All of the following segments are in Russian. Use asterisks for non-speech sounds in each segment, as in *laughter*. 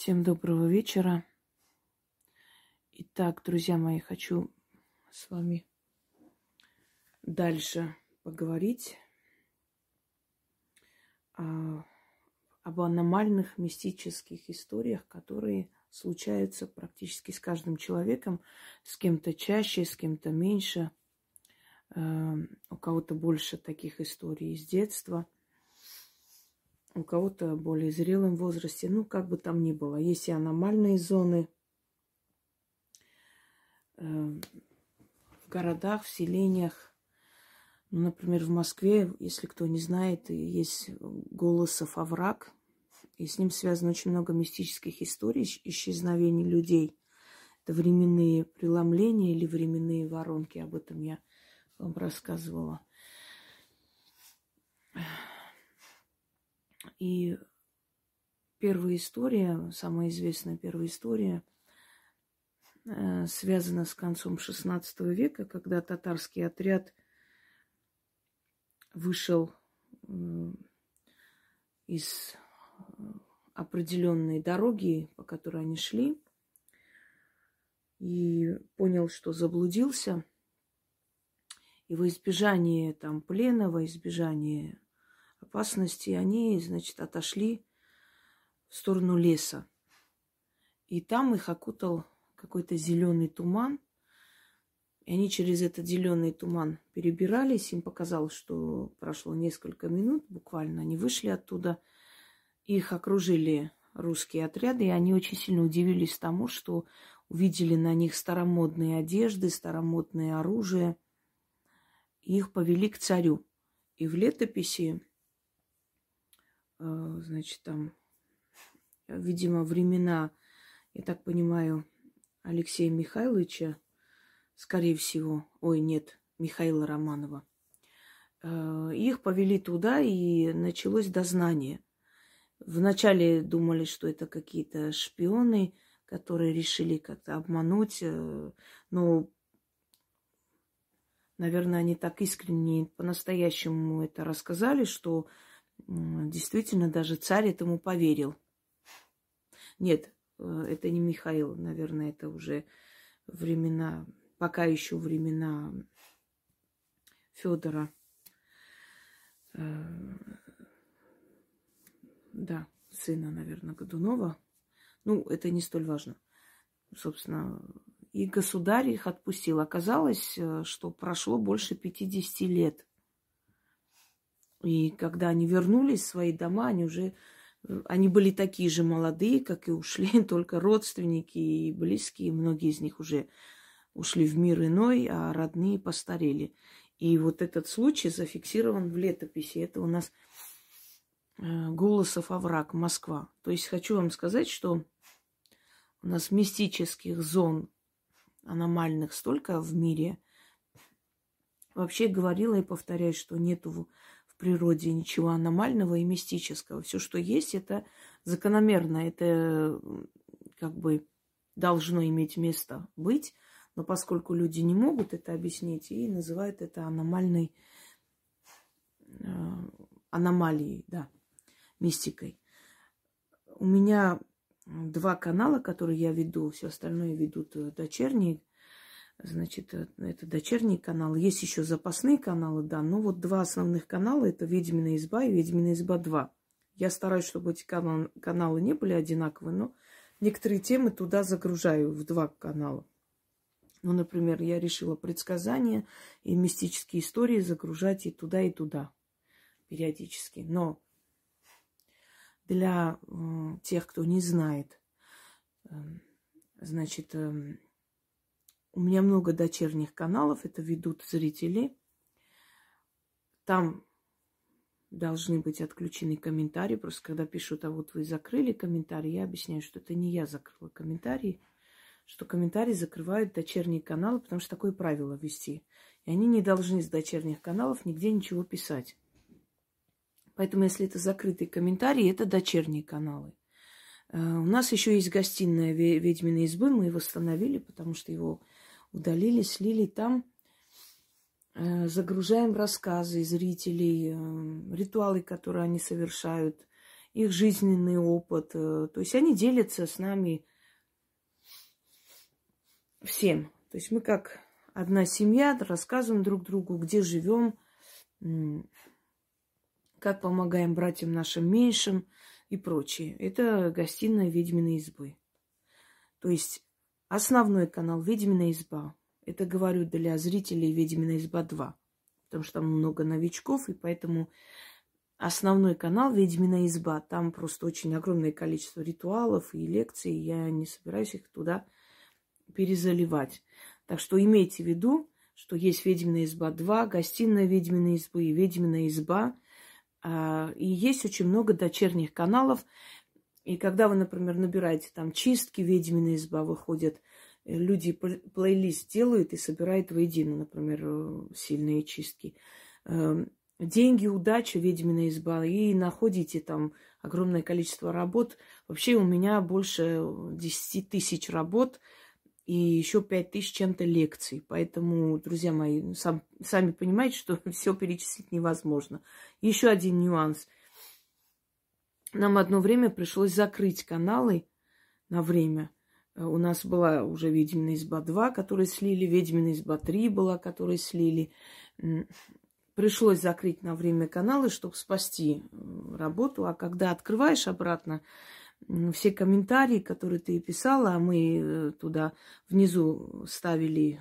Всем доброго вечера. Итак, друзья мои, хочу с вами дальше поговорить об аномальных мистических историях, которые случаются практически с каждым человеком, с кем-то чаще, с кем-то меньше. Э, у кого-то больше таких историй из детства – у кого-то более зрелом возрасте, ну, как бы там ни было. Есть и аномальные зоны э, в городах, в селениях. Ну, например, в Москве, если кто не знает, есть Голосов овраг, и с ним связано очень много мистических историй исчезновений людей. Это временные преломления или временные воронки, об этом я вам рассказывала. И первая история, самая известная первая история, э, связана с концом XVI века, когда татарский отряд вышел э, из определенной дороги, по которой они шли, и понял, что заблудился. И во избежание там плена, во избежание опасности, они, значит, отошли в сторону леса. И там их окутал какой-то зеленый туман. И они через этот зеленый туман перебирались. Им показалось, что прошло несколько минут, буквально они вышли оттуда. Их окружили русские отряды, и они очень сильно удивились тому, что увидели на них старомодные одежды, старомодное оружие. И их повели к царю. И в летописи значит, там, видимо, времена, я так понимаю, Алексея Михайловича, скорее всего, ой, нет, Михаила Романова. Э, их повели туда, и началось дознание. Вначале думали, что это какие-то шпионы, которые решили как-то обмануть, э, но, наверное, они так искренне, по-настоящему это рассказали, что Действительно, даже царь этому поверил. Нет, э, это не Михаил, наверное, это уже времена, пока еще времена Федора. Э, да, сына, наверное, Годунова. Ну, это не столь важно. Собственно, и государь их отпустил. Оказалось, э, что прошло больше 50 лет и когда они вернулись в свои дома, они уже они были такие же молодые, как и ушли, *laughs* только родственники и близкие, многие из них уже ушли в мир иной, а родные постарели. И вот этот случай зафиксирован в летописи. Это у нас э, Голосов овраг, Москва. То есть хочу вам сказать, что у нас мистических зон аномальных столько в мире. Вообще говорила и повторяю, что нету природе ничего аномального и мистического. Все, что есть, это закономерно, это как бы должно иметь место быть. Но поскольку люди не могут это объяснить и называют это аномальной э, аномалией, да, мистикой. У меня два канала, которые я веду, все остальное ведут э, дочерние Значит, э, это дочерние каналы. Есть еще запасные каналы, да. Но вот два основных канала это Ведьмина изба и Ведьмина изба 2. Я стараюсь, чтобы эти каналы, каналы не были одинаковые, но некоторые темы туда загружаю в два канала. Ну, например, я решила предсказания и мистические истории загружать и туда, и туда периодически. Но для э, тех, кто не знает, э, значит, э, у меня много дочерних каналов, это ведут зрители. Там должны быть отключены комментарии. Просто когда пишут, а вот вы закрыли комментарий, я объясняю, что это не я закрыла комментарии, что комментарии закрывают дочерние каналы, потому что такое правило вести. И они не должны с дочерних каналов нигде ничего писать. Поэтому, если это закрытые комментарии, это дочерние каналы. Э, у нас еще есть гостиная ведьминой избы, мы его восстановили, потому что его удалили, слили там. Э, загружаем рассказы зрителей, э, ритуалы, которые они совершают. их жизненный опыт. Э, то есть они делятся с нами всем. То есть мы как одна семья рассказываем друг другу, где живем, как помогаем братьям нашим меньшим и прочее. Это гостиная ведьминой избы. То есть основной канал Ведьмина изба. Это говорю для зрителей Ведьмина изба 2. Потому что там много новичков, и поэтому основной канал Ведьмина изба. Там просто очень огромное количество ритуалов и лекций. Я не собираюсь их туда перезаливать. Так что имейте в виду, что есть Ведьмина изба 2, гостиная Ведьмина избы и Ведьмина изба. А, и есть очень много дочерних каналов. И когда вы, например, набираете там чистки, ведьмина изба выходят, э, люди плейлист делают и собирают воедино, например, э, сильные чистки. Эм, деньги, удача, ведьмина изба. И находите там огромное количество работ. Вообще у меня больше 10 тысяч работ и еще 5 тысяч чем-то лекций. Поэтому, друзья мои, сам, сами понимаете, что *laughs* все перечислить невозможно. Еще один нюанс – нам одно время пришлось закрыть каналы на время. Э, у нас была уже «Ведьмина изба 2», которую слили, «Ведьмина изба 3» была, которую слили. Пришлось закрыть на время каналы, чтобы спасти работу. А когда открываешь обратно, все комментарии, которые ты писала, а мы э, туда внизу ставили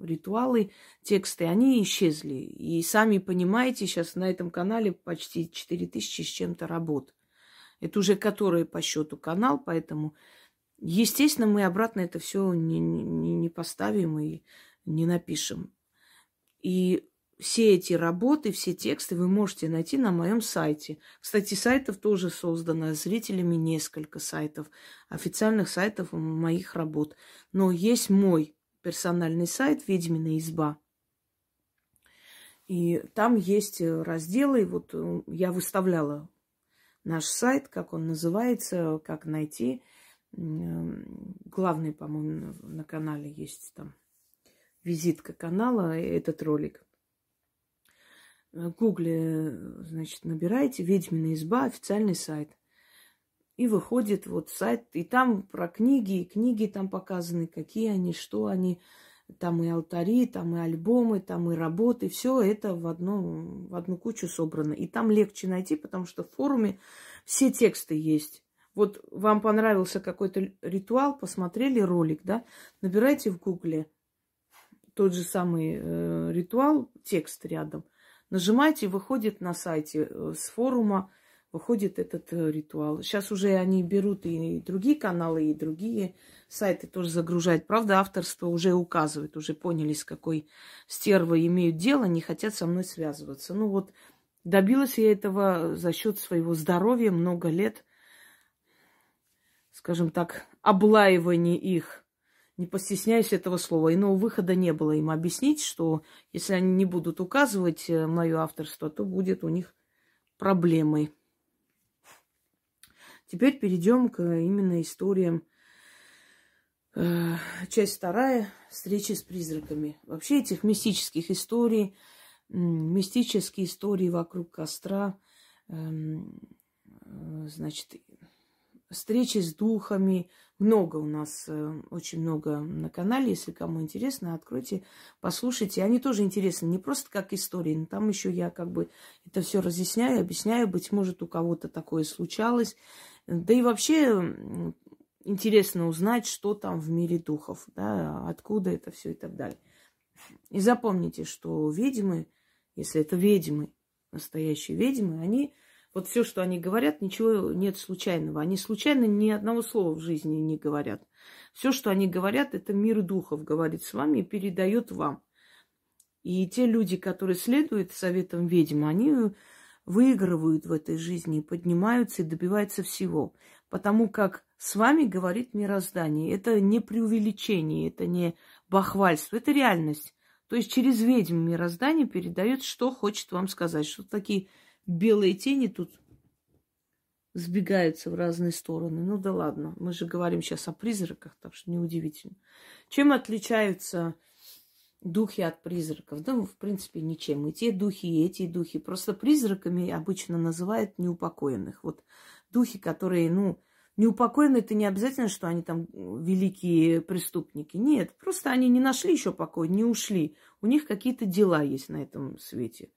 ритуалы, тексты, они исчезли. И сами понимаете, сейчас на этом канале почти 4000 с чем-то работ. Это уже который по счету канал, поэтому, естественно, мы обратно это все не, не, не поставим и не напишем. И все эти работы, все тексты вы можете найти на моем сайте. Кстати, сайтов тоже создано зрителями несколько сайтов, официальных сайтов моих работ. Но есть мой персональный сайт «Ведьмина изба». И там есть разделы, вот э, я выставляла наш сайт, как он называется, как найти. Главный, по-моему, на канале есть там визитка канала, этот ролик. В гугле, значит, набирайте «Ведьмина изба», официальный сайт. И выходит вот сайт, и там про книги, и книги там показаны, какие они, что они. Там и алтари, там и альбомы, там и работы. Все это в, одну, в одну кучу собрано. И там легче найти, потому что в форуме все тексты есть. Вот вам понравился какой-то ритуал, посмотрели ролик, да? Набирайте в гугле тот же самый э, ритуал, текст рядом. Нажимайте, выходит на сайте э, с форума, выходит этот э, ритуал. Сейчас уже они берут и другие каналы, и другие сайты тоже загружают. Правда, авторство уже указывает, уже поняли, с какой стервой имеют дело, не хотят со мной связываться. Ну вот, добилась я этого за счет своего здоровья много лет, скажем так, облаивания их. Не постесняюсь этого слова. Иного выхода не было им объяснить, что если они не будут указывать э, мое авторство, то будет у них проблемой. Теперь перейдем к именно историям Э, часть вторая. Встречи с призраками. Вообще этих мистических историй, мистические истории вокруг костра, эм, э, значит, встречи с духами. Много у нас, э, очень много на канале. Если кому интересно, откройте, послушайте. Они тоже интересны, не просто как истории, но там еще я как бы это все разъясняю, объясняю. Быть может, у кого-то такое случалось. Да и вообще интересно узнать, что там в мире духов, да, откуда это все и так далее. И запомните, что ведьмы, если это ведьмы, настоящие ведьмы, они, вот все, что они говорят, ничего нет случайного. Они случайно ни одного слова в жизни не говорят. Все, что они говорят, это мир духов говорит с вами и передает вам. И те люди, которые следуют советам ведьм, они выигрывают в этой жизни, поднимаются и добиваются всего. Потому как с вами говорит мироздание. Это не преувеличение, это не бахвальство, это реальность. То есть через ведьм мироздание передает, что хочет вам сказать. Что такие белые тени тут сбегаются в разные стороны. Ну да ладно, мы же говорим сейчас о призраках, так что неудивительно. Чем отличаются духи от призраков? Да, в принципе, ничем. И те духи, и эти духи. Просто призраками обычно называют неупокоенных. Вот духи, которые, ну, неупокоены, это не обязательно, что они там великие преступники. Нет, просто они не нашли еще покой, не ушли. У них какие-то дела есть на этом свете.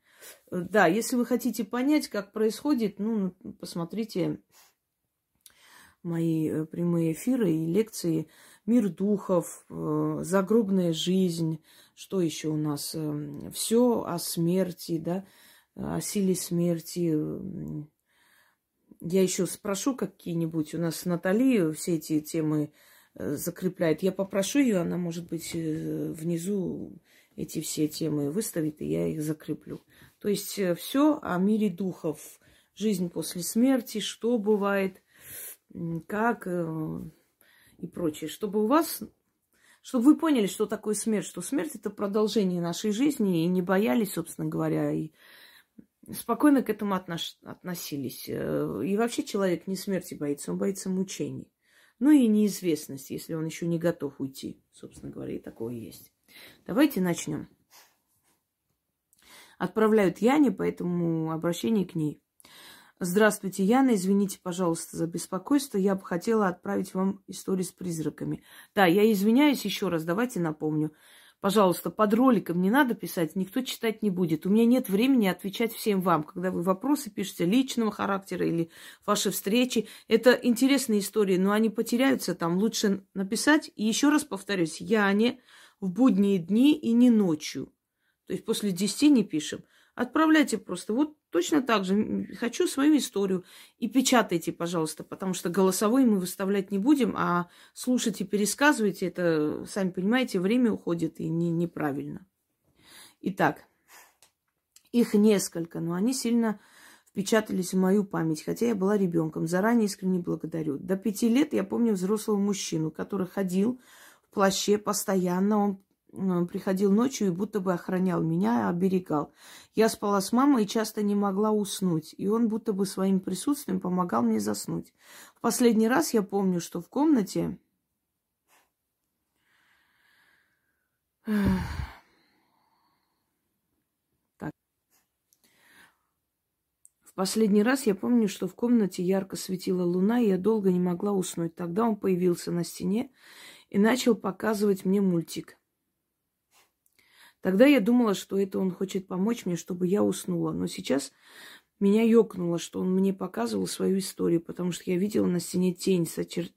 Э, да, если вы хотите понять, как происходит, ну, посмотрите мои э, прямые эфиры и лекции «Мир духов», э, «Загробная жизнь», что еще у нас? Все о смерти, да, о силе смерти. Я еще спрошу какие-нибудь. У нас Натали все эти темы закрепляет. Я попрошу ее, она, может быть, внизу эти все темы выставит, и я их закреплю. То есть э, все о мире духов, жизнь после смерти, что бывает, как э, и прочее. Чтобы у вас, чтобы вы поняли, что такое смерть, что смерть это продолжение нашей жизни, и не боялись, собственно говоря, и спокойно к этому отнош... относились. Э, и вообще человек не смерти боится, он боится мучений. Ну и неизвестность, если он еще не готов уйти, собственно говоря, и такое есть. Давайте начнем отправляют Яне, поэтому обращение к ней. Здравствуйте, Яна. Извините, пожалуйста, за беспокойство. Я бы хотела отправить вам историю с призраками. Да, я извиняюсь еще раз. Давайте напомню. Пожалуйста, под роликом не надо писать, никто читать не будет. У меня нет времени отвечать всем вам, когда вы вопросы пишете личного характера или ваши встречи. Это интересные истории, но они потеряются там. Лучше написать. И еще раз повторюсь, Яне в будние дни и не ночью. То есть после 10 не пишем. Отправляйте просто. Вот точно так же. Хочу свою историю. И печатайте, пожалуйста, потому что голосовой мы выставлять не будем, а слушать и пересказывайте, это, сами понимаете, время уходит и не, неправильно. Итак, их несколько, но они сильно впечатались в мою память, хотя я была ребенком. Заранее искренне благодарю. До пяти лет я помню взрослого мужчину, который ходил в плаще постоянно. Он приходил ночью и будто бы охранял меня, оберегал. Я спала с мамой и часто не могла уснуть, и он будто бы своим присутствием помогал мне заснуть. В последний раз я помню, что в комнате... *sighs* Так. Последний раз я помню, что в комнате ярко светила луна, и я долго не могла уснуть. Тогда он появился на стене и начал показывать мне мультик. Тогда я думала, что это он хочет помочь мне, чтобы я уснула. Но сейчас меня ёкнуло, что он мне показывал свою историю, потому что я видела на стене тень с, очер...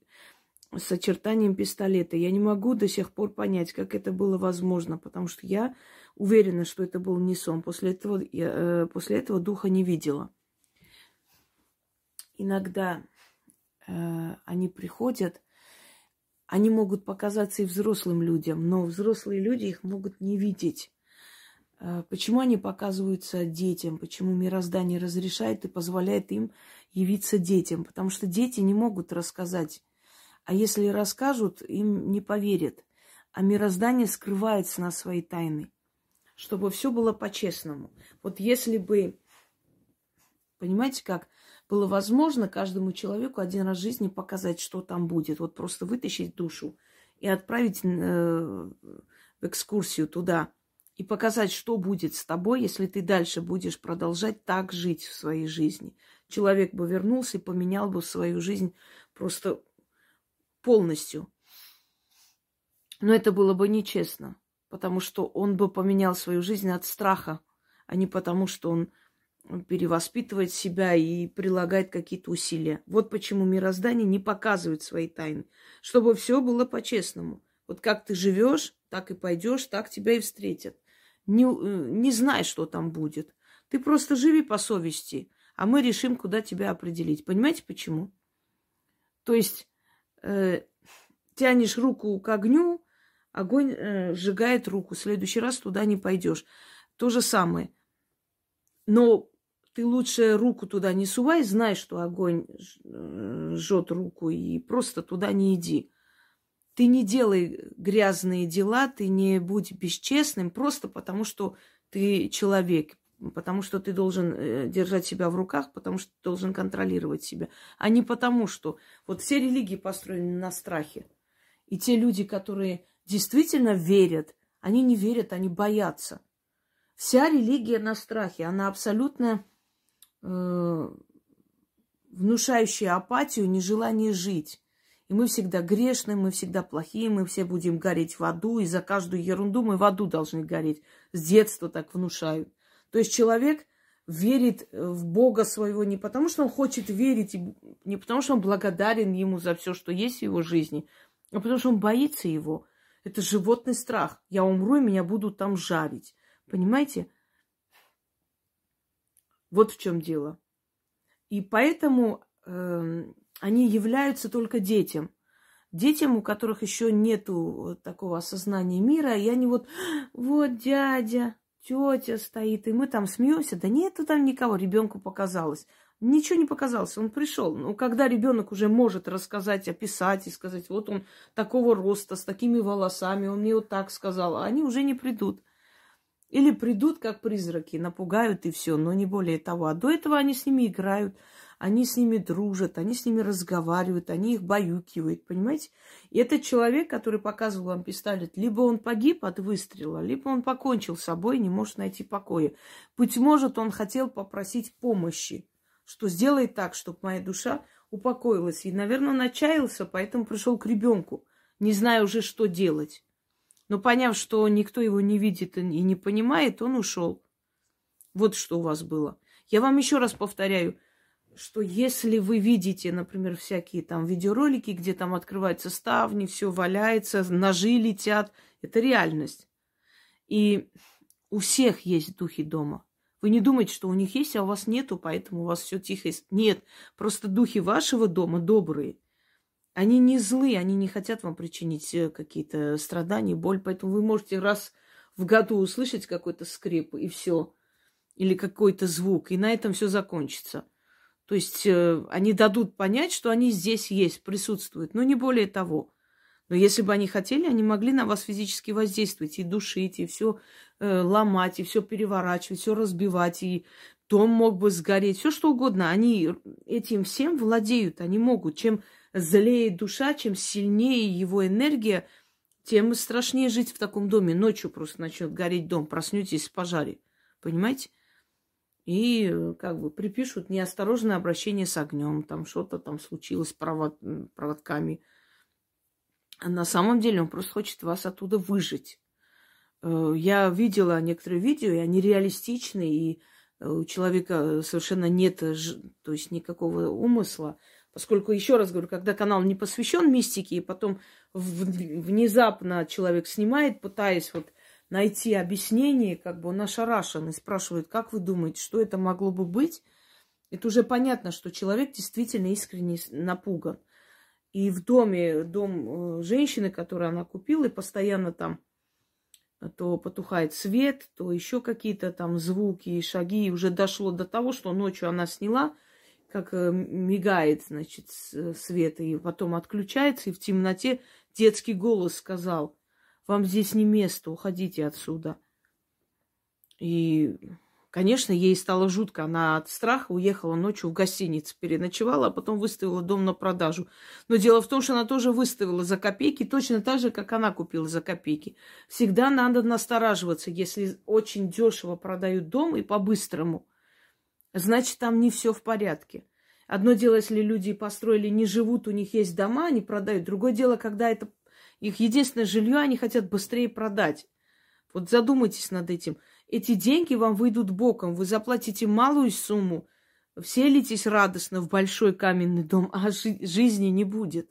с очертанием пистолета. Я не могу до сих пор понять, как это было возможно, потому что я уверена, что это был не сон. После этого, я, э, после этого духа не видела. Иногда э, они приходят они могут показаться и взрослым людям, но взрослые люди их могут не видеть. А, почему они показываются детям? Почему мироздание разрешает и позволяет им явиться детям? Потому что дети не могут рассказать. А если расскажут, им не поверят. А мироздание скрывается на свои тайны. Чтобы все было по-честному. Вот если бы, понимаете как, было возможно каждому человеку один раз в жизни показать, что там будет. Вот просто вытащить душу и отправить э, в экскурсию туда и показать, что будет с тобой, если ты дальше будешь продолжать так жить в своей жизни. Человек бы вернулся и поменял бы свою жизнь просто полностью. Но это было бы нечестно, потому что он бы поменял свою жизнь от страха, а не потому, что он перевоспитывает себя и прилагает какие-то усилия. Вот почему мироздание не показывает свои тайны, чтобы все было по-честному. Вот как ты живешь, так и пойдешь, так тебя и встретят. Не, э, не знай, что там будет. Ты просто живи по совести, а мы решим, куда тебя определить. Понимаете, почему? То есть э, тянешь руку к огню, огонь э, сжигает руку. В следующий раз туда не пойдешь. То же самое. Но ты лучше руку туда не сувай, знай, что огонь э, жжет руку, и просто туда не иди. Ты не делай грязные дела, ты не будь бесчестным, просто потому что ты человек, потому что ты должен э, держать себя в руках, потому что ты должен контролировать себя, а не потому что... Вот все религии построены на страхе. И те люди, которые действительно верят, они не верят, они боятся. Вся религия на страхе, она абсолютно Э, внушающее апатию, нежелание жить. И мы всегда грешны, мы всегда плохие, мы все будем гореть в аду, и за каждую ерунду мы в аду должны гореть. С детства так внушают. То есть человек верит в Бога своего не потому, что он хочет верить, не потому, что он благодарен ему за все, что есть в его жизни, а потому, что он боится его. Это животный страх. Я умру, и меня будут там жарить. Понимаете? Вот в чем дело. И поэтому э, они являются только детям. Детям, у которых еще нету такого осознания мира, и они вот, вот дядя, тетя стоит, и мы там смеемся. Да нету там никого, ребенку показалось. Ничего не показалось, он пришел. Но когда ребенок уже может рассказать, описать и сказать, вот он такого роста, с такими волосами, он мне вот так сказал, а они уже не придут. Или придут как призраки, напугают и все, но не более того. А до этого они с ними играют, они с ними дружат, они с ними разговаривают, они их баюкивают, понимаете? И этот человек, который показывал вам пистолет, либо он погиб от выстрела, либо он покончил с собой, не может найти покоя. Быть может, он хотел попросить помощи, что сделает так, чтобы моя душа упокоилась. И, наверное, он отчаялся, поэтому пришел к ребенку, не зная уже, что делать. Но поняв, что никто его не видит и не понимает, он ушел. Вот что у вас было. Я вам еще раз повторяю, что если вы видите, например, всякие там видеоролики, где там открываются ставни, все валяется, ножи летят, это реальность. И у всех есть духи дома. Вы не думаете, что у них есть, а у вас нету, поэтому у вас все тихо. Нет, просто духи вашего дома добрые – они не злые, они не хотят вам причинить э, какие-то страдания, боль, поэтому вы можете раз в году услышать какой-то скрип и все, или какой-то звук, и на этом все закончится. То есть э, они дадут понять, что они здесь есть, присутствуют, но не более того. Но если бы они хотели, они могли на вас физически воздействовать и душить, и все э, ломать, и все переворачивать, все разбивать, и дом мог бы сгореть, все что угодно. Они этим всем владеют, они могут. Чем злее душа, чем сильнее его энергия, тем страшнее жить в таком доме. Ночью просто начнет гореть дом, проснетесь в пожаре. Понимаете? И как бы припишут неосторожное обращение с огнем, там что-то там случилось провод... проводками. А на самом деле он просто хочет вас оттуда выжить. Э, я видела некоторые видео, и они реалистичны, и у человека совершенно нет то есть никакого умысла. Поскольку, еще раз говорю, когда канал не посвящен мистике, и потом внезапно человек снимает, пытаясь вот найти объяснение, как бы он ошарашен и спрашивает, как вы думаете, что это могло бы быть, это уже понятно, что человек действительно искренне напуган. И в доме, дом э, женщины, которую она купила, и постоянно там то потухает свет, то еще какие-то там звуки и шаги. И уже дошло до того, что ночью она сняла – как э, мигает, значит, э, свет, и потом отключается, и в темноте детский голос сказал, вам здесь не место, уходите отсюда. И, конечно, ей стало жутко. Она от страха уехала ночью в гостиницу, переночевала, а потом выставила дом на продажу. Но дело в том, что она тоже выставила за копейки, точно так же, как она купила за копейки. Всегда надо настораживаться, если очень дешево продают дом и по-быстрому – значит, там не все в порядке. Одно дело, если люди построили, не живут, у них есть дома, они продают. Другое дело, когда это их единственное жилье, они хотят быстрее продать. Вот задумайтесь над этим. Эти деньги вам выйдут боком. Вы заплатите малую сумму, вселитесь радостно в большой каменный дом, а жи- жизни не будет.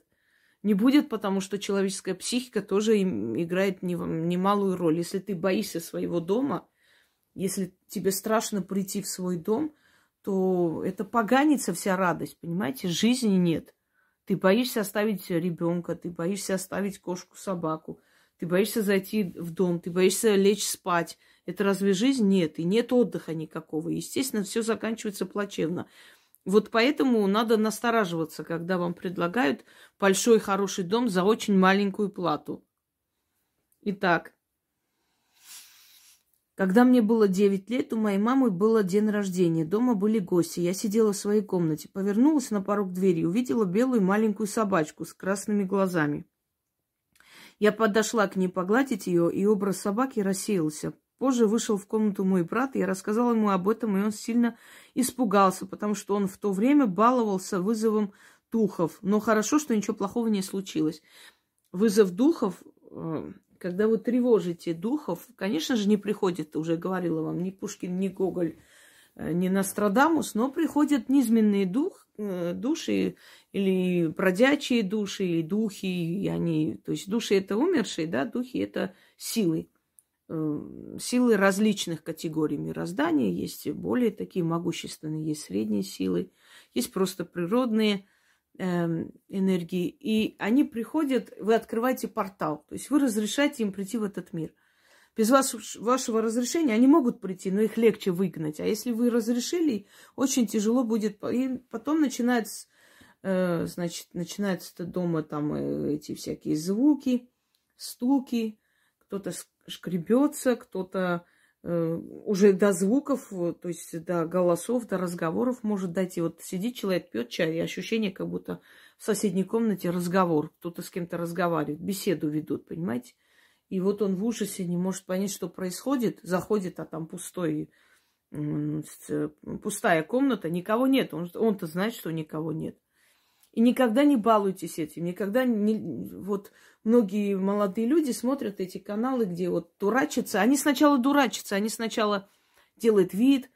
Не будет, потому что человеческая психика тоже играет немалую роль. Если ты боишься своего дома, если тебе страшно прийти в свой дом, то это поганится вся радость, понимаете? Жизни нет. Ты боишься оставить ребенка, ты боишься оставить кошку, собаку, ты боишься зайти в дом, ты боишься лечь спать. Это разве жизнь? Нет. И нет отдыха никакого. Естественно, все заканчивается плачевно. Вот поэтому надо настораживаться, когда вам предлагают большой хороший дом за очень маленькую плату. Итак, когда мне было 9 лет, у моей мамы было день рождения. Дома были гости. Я сидела в своей комнате. Повернулась на порог двери и увидела белую маленькую собачку с красными глазами. Я подошла к ней погладить ее, и образ собаки рассеялся. Позже вышел в комнату мой брат, и я рассказала ему об этом, и он сильно испугался, потому что он в то время баловался вызовом духов. Но хорошо, что ничего плохого не случилось. Вызов духов, э, когда вы тревожите духов, конечно же, не приходит, уже говорила вам, ни Пушкин, ни Гоголь, э, ни Нострадамус, но приходят низменные дух, э, души или бродячие души, или духи, и они, то есть души это умершие, да, духи это силы. Силы различных категорий мироздания, есть более такие могущественные, есть средние силы, есть просто природные, энергии, и они приходят, вы открываете портал, то есть вы разрешаете им прийти в этот мир. Без вас, вашего разрешения они могут прийти, но их легче выгнать. А если вы разрешили, очень тяжело будет. И потом начинается, э, значит, начинаются дома там э, эти всякие звуки, стуки, кто-то шкребется, кто-то уже до звуков, то есть до голосов, до разговоров может дойти. Вот сидит человек, пьет чай, и ощущение, как будто в соседней комнате разговор, кто-то с кем-то разговаривает, беседу ведут, понимаете? И вот он в ужасе не может понять, что происходит, заходит, а там пустой, пустая комната, никого нет. Он, он-то знает, что никого нет. И никогда не балуйтесь этим, никогда не... Вот многие молодые люди смотрят эти каналы, где вот дурачатся. Они сначала дурачатся, они сначала делают вид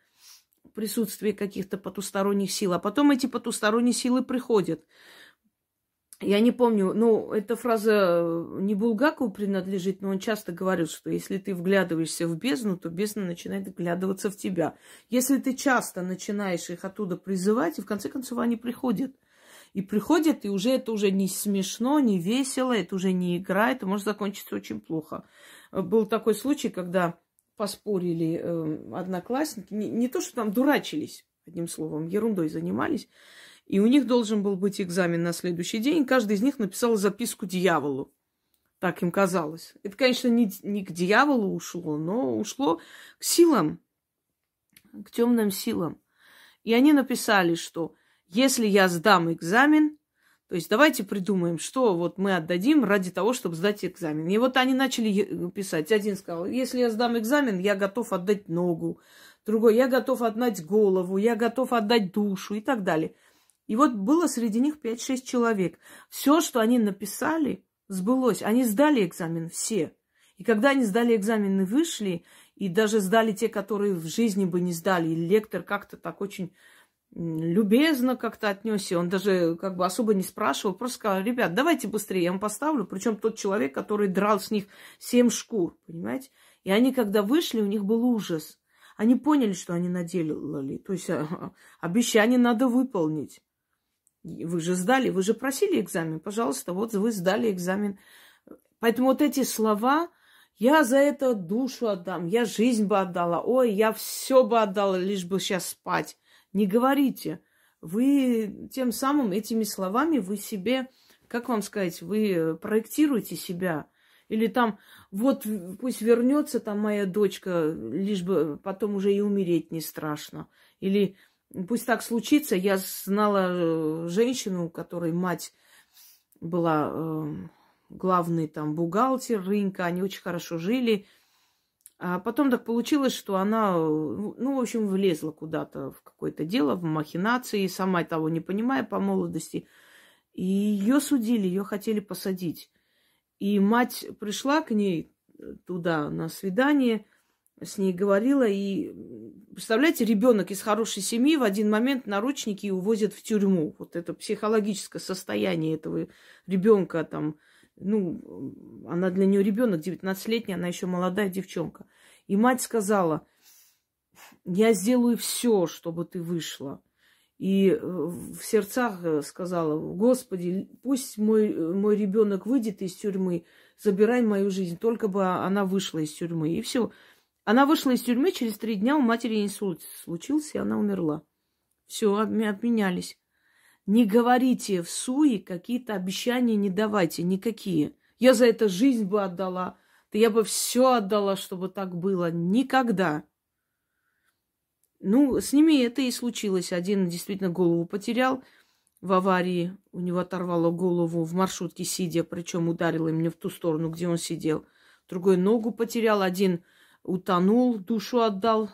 присутствия каких-то потусторонних сил, а потом эти потусторонние силы приходят. Я не помню, ну, эта фраза не Булгакову принадлежит, но он часто говорит, что если ты вглядываешься в бездну, то бездна начинает вглядываться в тебя. Если ты часто начинаешь их оттуда призывать, и в конце концов они приходят. И приходят, и уже это уже не смешно, не весело, это уже не игра, это может закончиться очень плохо. Был такой случай, когда поспорили э, одноклассники, не, не то, что там дурачились, одним словом, ерундой занимались, и у них должен был быть экзамен на следующий день, каждый из них написал записку дьяволу. Так им казалось. Это, конечно, не, не к дьяволу ушло, но ушло к силам, к темным силам. И они написали, что если я сдам экзамен, то есть давайте придумаем, что вот мы отдадим ради того, чтобы сдать экзамен. И вот они начали писать. Один сказал, если я сдам экзамен, я готов отдать ногу. Другой, я готов отдать голову, я готов отдать душу и так далее. И вот было среди них 5-6 человек. Все, что они написали, сбылось. Они сдали экзамен все. И когда они сдали экзамен и вышли, и даже сдали те, которые в жизни бы не сдали, и лектор как-то так очень любезно как-то отнесся. Он даже как бы особо не спрашивал, просто сказал, ребят, давайте быстрее, я вам поставлю. Причем тот человек, который драл с них семь шкур, понимаете? И они, когда вышли, у них был ужас. Они поняли, что они наделали. То есть а, обещание надо выполнить. Вы же сдали, вы же просили экзамен. Пожалуйста, вот вы сдали экзамен. Поэтому вот эти слова, я за это душу отдам, я жизнь бы отдала, ой, я все бы отдала, лишь бы сейчас спать. Не говорите. Вы тем самым этими словами вы себе, как вам сказать, вы проектируете себя. Или там, вот пусть вернется там моя дочка, лишь бы потом уже и умереть не страшно. Или пусть так случится. Я знала э, женщину, у которой мать была э, главный там бухгалтер рынка, они очень хорошо жили. А потом так получилось, что она, ну, в общем, влезла куда-то в какое-то дело, в махинации, сама того не понимая по молодости. И ее судили, ее хотели посадить. И мать пришла к ней туда на свидание, с ней говорила, и, представляете, ребенок из хорошей семьи в один момент наручники увозят в тюрьму. Вот это психологическое состояние этого ребенка там, ну, она для нее ребенок 19-летний, она еще молодая девчонка. И мать сказала, я сделаю все, чтобы ты вышла. И э, в сердцах э, сказала, Господи, пусть мой, э, мой ребенок выйдет из тюрьмы, забирай мою жизнь, только бы она вышла из тюрьмы. И все. Она вышла из тюрьмы, через три дня у матери инсульт случился, и она умерла. Все, обменялись. Не говорите в суе какие-то обещания, не давайте никакие. Я за это жизнь бы отдала. Да я бы все отдала, чтобы так было. Никогда. Ну, с ними это и случилось. Один действительно голову потерял в аварии. У него оторвало голову в маршрутке сидя, причем ударило именно в ту сторону, где он сидел. Другой ногу потерял. Один утонул, душу отдал.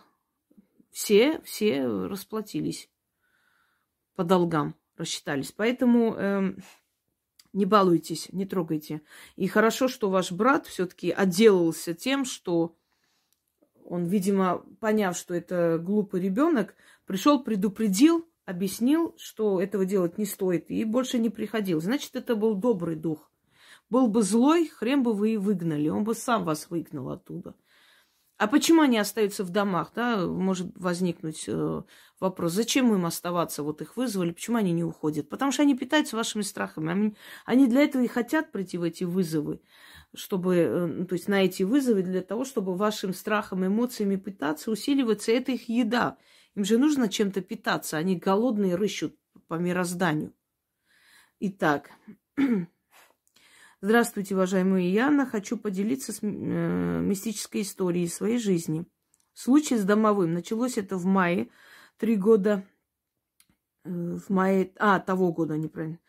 Все, все расплатились по долгам, рассчитались. Поэтому э, не балуйтесь, не трогайте. И хорошо, что ваш брат все-таки отделался тем, что он, видимо, поняв, что это глупый ребенок, пришел, предупредил, объяснил, что этого делать не стоит, и больше не приходил. Значит, это был добрый дух. Был бы злой, хрен бы вы и выгнали, он бы сам вас выгнал оттуда. А почему они остаются в домах, да, может возникнуть э, вопрос, зачем им оставаться, вот их вызвали, почему они не уходят? Потому что они питаются вашими страхами, они, они для этого и хотят прийти в эти вызовы, чтобы, э, ну, то есть на эти вызовы для того, чтобы вашим страхом, эмоциями питаться, усиливаться, это их еда. Им же нужно чем-то питаться, они голодные рыщут по мирозданию. Итак, *clears throat* Здравствуйте, уважаемая Яна. Хочу поделиться с, э, мистической историей своей жизни. Случай с домовым. Началось это в мае, три года, э, в мае, а, того года, неправильно.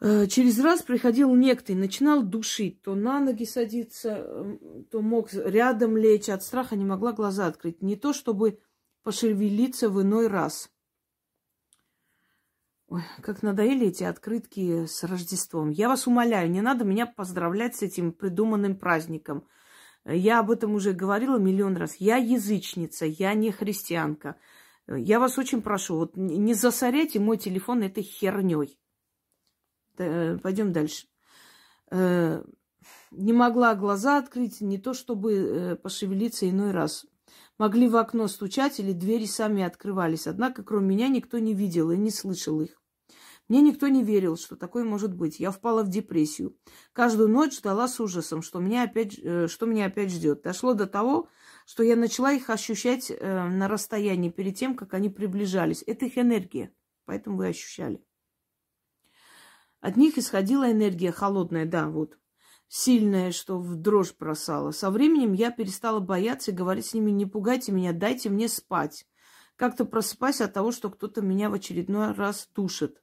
Э, через раз приходил некто и начинал душить. То на ноги садиться, то мог рядом лечь. От страха не могла глаза открыть. Не то, чтобы пошевелиться в иной раз. Ой, как надоели эти открытки с Рождеством. Я вас умоляю, не надо меня поздравлять с этим придуманным праздником. Я об этом уже говорила миллион раз. Я язычница, я не христианка. Я вас очень прошу, вот не засоряйте мой телефон этой херней. Пойдем дальше. Э, не могла глаза открыть, не то чтобы э, пошевелиться иной раз. Могли в окно стучать или двери сами открывались. Однако, кроме меня, никто не видел и не слышал их. Мне никто не верил, что такое может быть. Я впала в депрессию. Каждую ночь ждала с ужасом, что меня опять, э, что меня опять ждет. Дошло до того, что я начала их ощущать э, на расстоянии перед тем, как они приближались. Это их энергия, поэтому вы ощущали. От них исходила энергия холодная, да, вот, сильная, что в дрожь бросала. Со временем я перестала бояться и говорить с ними, не пугайте меня, дайте мне спать. Как-то просыпаясь от того, что кто-то меня в очередной раз душит.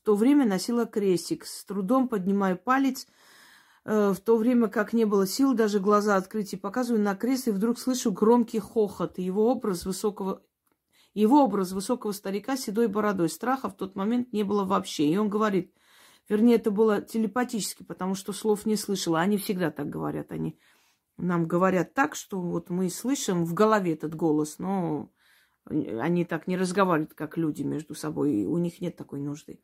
В то время носила крестик. С трудом поднимаю палец, э, в то время как не было сил даже глаза открыть и показываю на крест, и вдруг слышу громкий хохот. И его образ высокого его образ высокого старика с седой бородой. Страха в тот момент не было вообще. И он говорит, вернее, это было телепатически, потому что слов не слышала. Они всегда так говорят. Они нам говорят так, что вот мы слышим в голове этот голос, но они так не разговаривают, как люди между собой. И у них нет такой нужды.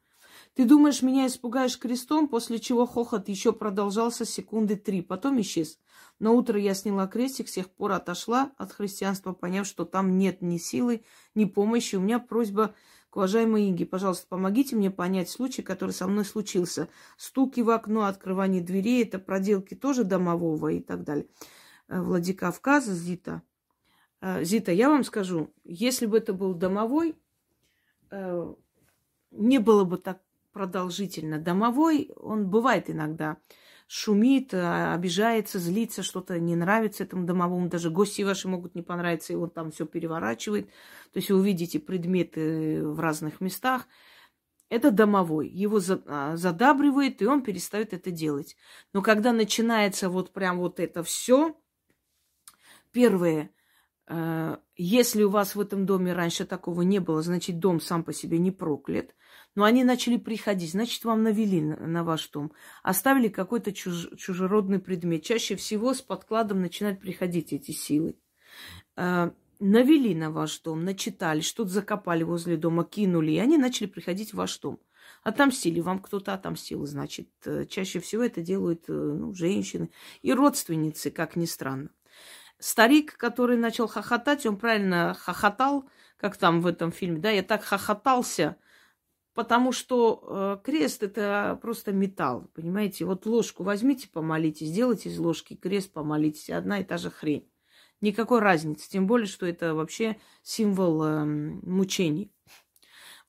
Ты думаешь, меня испугаешь крестом, после чего хохот еще продолжался секунды три, потом исчез. На утро я сняла крестик, с тех пор отошла от христианства, поняв, что там нет ни силы, ни помощи. У меня просьба к уважаемой Инге, пожалуйста, помогите мне понять случай, который со мной случился. Стуки в окно, открывание дверей, это проделки тоже домового и так далее. Э, Владикавказ, Зита. Э, Зита, я вам скажу, если бы это был домовой, э, не было бы так продолжительно. Домовой, он бывает иногда шумит, а, обижается, злится, что-то не нравится этому домовому. Даже гости ваши могут не понравиться, и он там все переворачивает. То есть вы увидите предметы в разных местах. Это домовой. Его а, задабривает, и он перестает это делать. Но когда начинается вот прям вот это все, первое, э, если у вас в этом доме раньше такого не было, значит, дом сам по себе не проклят. Но они начали приходить, значит, вам навели на, ваш дом. Оставили какой-то чуж, чужеродный предмет. Чаще всего с подкладом начинают приходить эти силы. Э, навели на ваш дом, начитали, что-то закопали возле дома, кинули, и они начали приходить в ваш дом. Отомстили, вам кто-то отомстил, значит. Э, чаще всего это делают э, ну, женщины и родственницы, как ни странно. Старик, который начал хохотать, он правильно хохотал, как там в этом фильме, да, я так хохотался, потому что э, крест это просто металл, понимаете? Вот ложку возьмите, помолитесь, сделайте из ложки крест, помолитесь, одна и та же хрень. Никакой разницы, тем более, что это вообще символ э, мучений.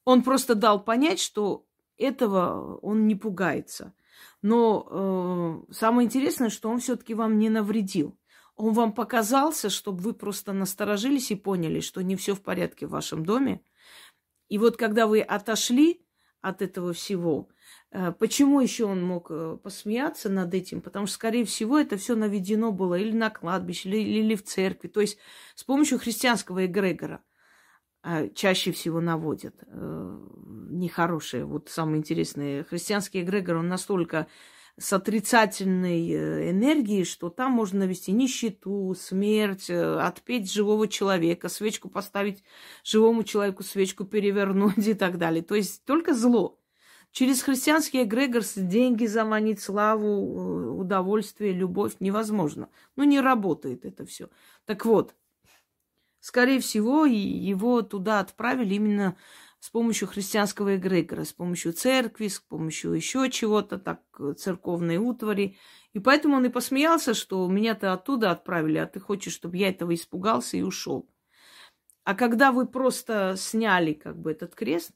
Он просто дал понять, что этого он не пугается. Но э, самое интересное, что он все-таки вам не навредил. Он вам показался, чтобы вы просто насторожились и поняли, что не все в порядке в вашем доме, и вот когда вы отошли от этого всего. Э, почему еще он мог э, посмеяться над этим? Потому что, скорее всего, это все наведено было или на кладбище, или, или в церкви. То есть с помощью христианского эгрегора чаще всего наводят нехорошие. Вот самое интересное, христианский эгрегор, он настолько с отрицательной э, энергией, что там можно навести нищету, смерть, э, отпеть живого человека, свечку поставить живому человеку, свечку перевернуть и так далее. То есть только зло. Через христианский эгрегор деньги заманить, славу, э, удовольствие, любовь невозможно. Ну, не работает это все. Так вот, скорее всего, его туда отправили именно с помощью христианского эгрегора, с помощью церкви, с помощью еще чего-то, так, церковной утвари. И поэтому он и посмеялся, что меня-то оттуда отправили, а ты хочешь, чтобы я этого испугался и ушел. А когда вы просто сняли как бы этот крест,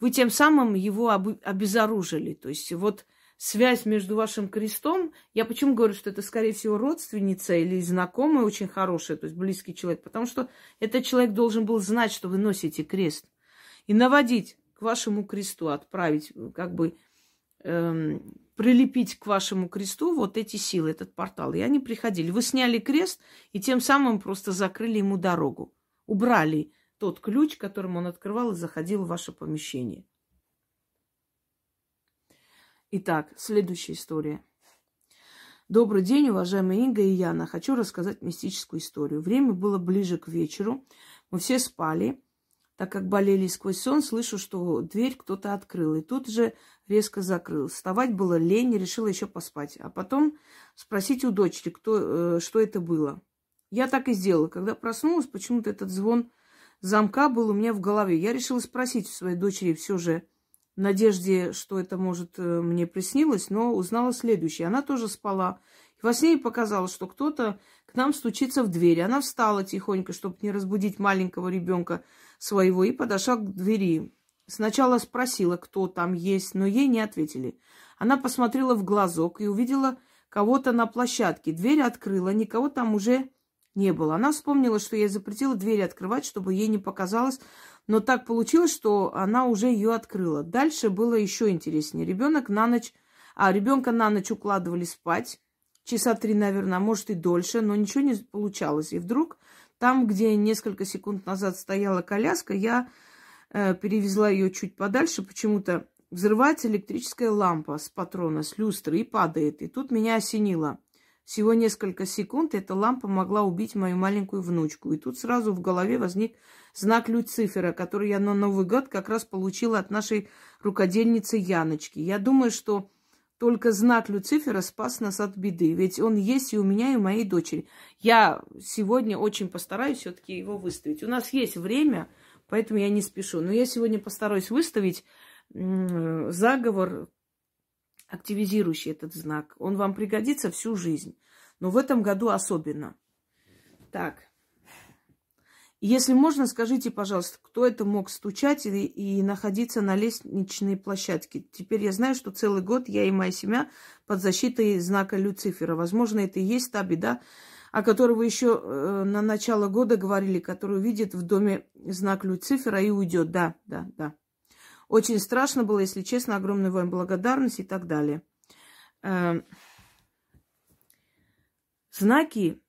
вы тем самым его об- обезоружили. То есть вот связь между вашим крестом, я почему говорю, что это, скорее всего, родственница или знакомая очень хорошая, то есть близкий человек, потому что этот человек должен был знать, что вы носите крест – и наводить к вашему кресту, отправить, как бы эм, прилепить к вашему кресту вот эти силы, этот портал. И они приходили. Вы сняли крест и тем самым просто закрыли ему дорогу. Убрали тот ключ, которым он открывал и заходил в ваше помещение. Итак, следующая история. Добрый день, уважаемые Инга и Яна. Хочу рассказать мистическую историю. Время было ближе к вечеру. Мы все спали. Так как болели сквозь сон, слышу, что дверь кто-то открыл. И тут же резко закрыл. Вставать было лень, решила еще поспать. А потом спросить у дочери, кто, э, что это было. Я так и сделала. Когда проснулась, почему-то этот звон замка был у меня в голове. Я решила спросить у своей дочери все же, в надежде, что это, может, э, мне приснилось, но узнала следующее. Она тоже спала. И во сне ей показалось, что кто-то к нам стучится в дверь. Она встала тихонько, чтобы не разбудить маленького ребенка своего, и подошла к двери. Сначала спросила, кто там есть, но ей не ответили. Она посмотрела в глазок и увидела кого-то на площадке. Дверь открыла, никого там уже не было. Она вспомнила, что я запретила дверь открывать, чтобы ей не показалось, но так получилось, что она уже ее открыла. Дальше было еще интереснее. Ребенок на ночь, а ребенка на ночь укладывали спать часа три, наверное, а может и дольше, но ничего не получалось. И вдруг там, где несколько секунд назад стояла коляска, я э, перевезла ее чуть подальше, почему-то взрывается электрическая лампа с патрона, с люстры и падает. И тут меня осенило. Всего несколько секунд эта лампа могла убить мою маленькую внучку. И тут сразу в голове возник знак Люцифера, который я на Новый год как раз получила от нашей рукодельницы Яночки. Я думаю, что только знак Люцифера спас нас от беды. Ведь он есть и у меня, и у моей дочери. Я сегодня очень постараюсь все-таки его выставить. У нас есть время, поэтому я не спешу. Но я сегодня постараюсь выставить заговор, активизирующий этот знак. Он вам пригодится всю жизнь. Но в этом году особенно. Так. Если можно, скажите, пожалуйста, кто это мог стучать и, и находиться на лестничной площадке? Теперь я знаю, что целый год я и моя семья под защитой знака Люцифера. Возможно, это и есть та беда, о которой вы еще э, на начало года говорили, которую видит в доме знак Люцифера и уйдет. Да, да, да. Очень страшно было, если честно, огромная вам благодарность и так далее. Э, знаки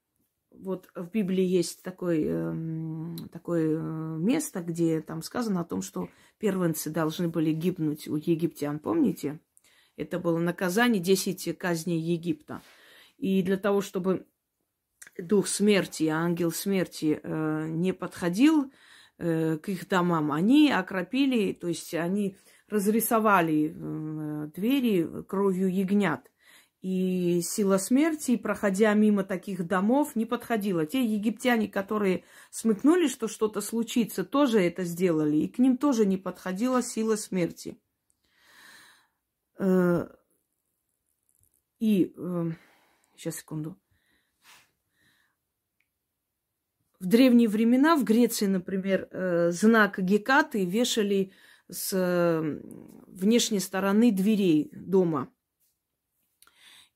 вот в Библии есть такое, эм, такое э, место, где там сказано о том, что первенцы должны были гибнуть у египтян. Помните? Это было наказание 10 казней Египта. И для того, чтобы дух смерти, ангел смерти э, не подходил э, к их домам, они окропили, то есть они разрисовали двери кровью ягнят. И сила смерти, проходя мимо таких домов, не подходила. Те египтяне, которые смыкнули, что что-то случится, тоже это сделали. И к ним тоже не подходила сила смерти. Э, и сейчас секунду. В древние времена в Греции, например, э, знак Гекаты вешали с внешней стороны дверей дома.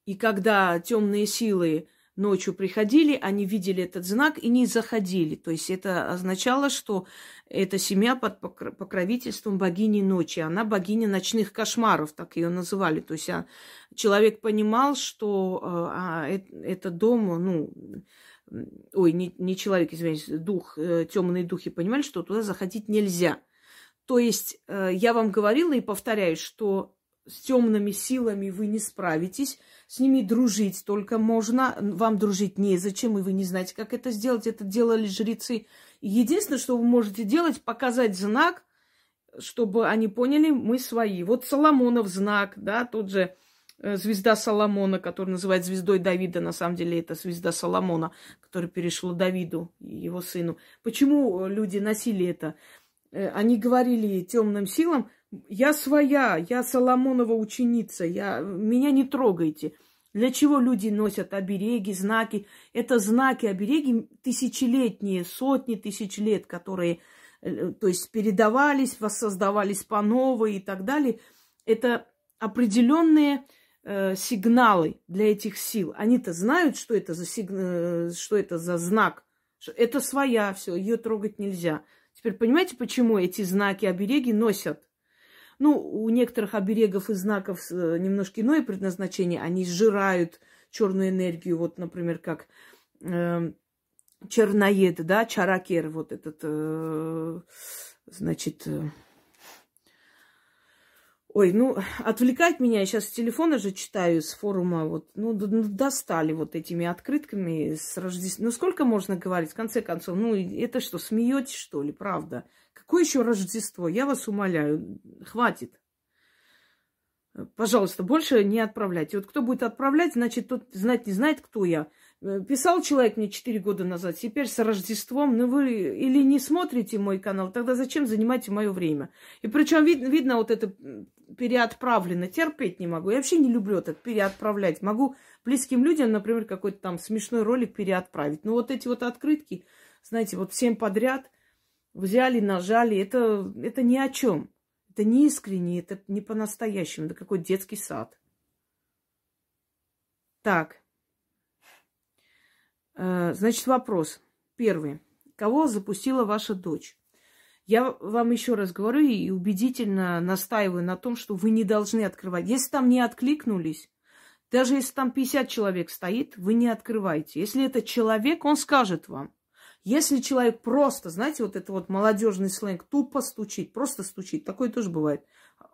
И когда темные силы ночью приходили, они видели этот знак и не заходили. То есть это означало, что эта семья под покровительством богини ночи. Она богиня ночных кошмаров, так ее называли. То есть а, человек понимал, что а, это дом, ну, ой, не, не человек, извиняюсь, дух, э, темные духи понимали, что туда заходить нельзя. То есть э, я вам говорила и повторяю, что с темными силами вы не справитесь, с ними дружить только можно, вам дружить незачем, и вы не знаете, как это сделать, это делали жрецы. Единственное, что вы можете делать, показать знак, чтобы они поняли, мы свои. Вот Соломонов знак, да, тот же э, звезда Соломона, который называют звездой Давида, на самом деле это звезда Соломона, которая перешла Давиду, его сыну. Почему люди носили это? Э, они говорили темным силам, я своя, я Соломонова ученица, я, меня не трогайте. Для чего люди носят обереги, знаки? Это знаки, обереги тысячелетние, сотни тысяч лет, которые, э, то есть, передавались, воссоздавались по новой и так далее. Это определенные э, сигналы для этих сил. Они-то знают, что это за сиг... Э, что это за знак. Это своя, все, ее трогать нельзя. Теперь понимаете, почему эти знаки, обереги носят? Ну, у некоторых оберегов и знаков э, немножко иное предназначение. Они сжирают черную энергию. Вот, например, как э, черноед, да, чаракер, вот этот, э, значит, э, Ой, ну, отвлекать меня, я сейчас с телефона же читаю, с форума, вот, ну, ну достали вот этими открытками с Рождеством. Ну, сколько можно говорить, в конце концов, ну, это что, смеетесь, что ли, правда? Какое еще Рождество? Я вас умоляю, хватит. Пожалуйста, больше не отправляйте. Вот кто будет отправлять, значит, тот знать не знает, кто я. Писал человек мне 4 года назад, теперь с Рождеством, ну вы или не смотрите мой канал, тогда зачем занимаете мое время? И причем вид, видно вот это переотправлено, терпеть не могу. Я вообще не люблю это переотправлять. Могу близким людям, например, какой-то там смешной ролик переотправить. Но вот эти вот открытки, знаете, вот всем подряд взяли, нажали, это, это ни о чем. Это не искренне, это не по-настоящему, это какой детский сад. Так. Э, значит, вопрос. Первый. Кого запустила ваша дочь? Я вам еще раз говорю и убедительно настаиваю на том, что вы не должны открывать. Если там не откликнулись, даже если там 50 человек стоит, вы не открывайте. Если это человек, он скажет вам. Если человек просто, знаете, вот это вот молодежный сленг, тупо стучит, просто стучит, такое тоже бывает.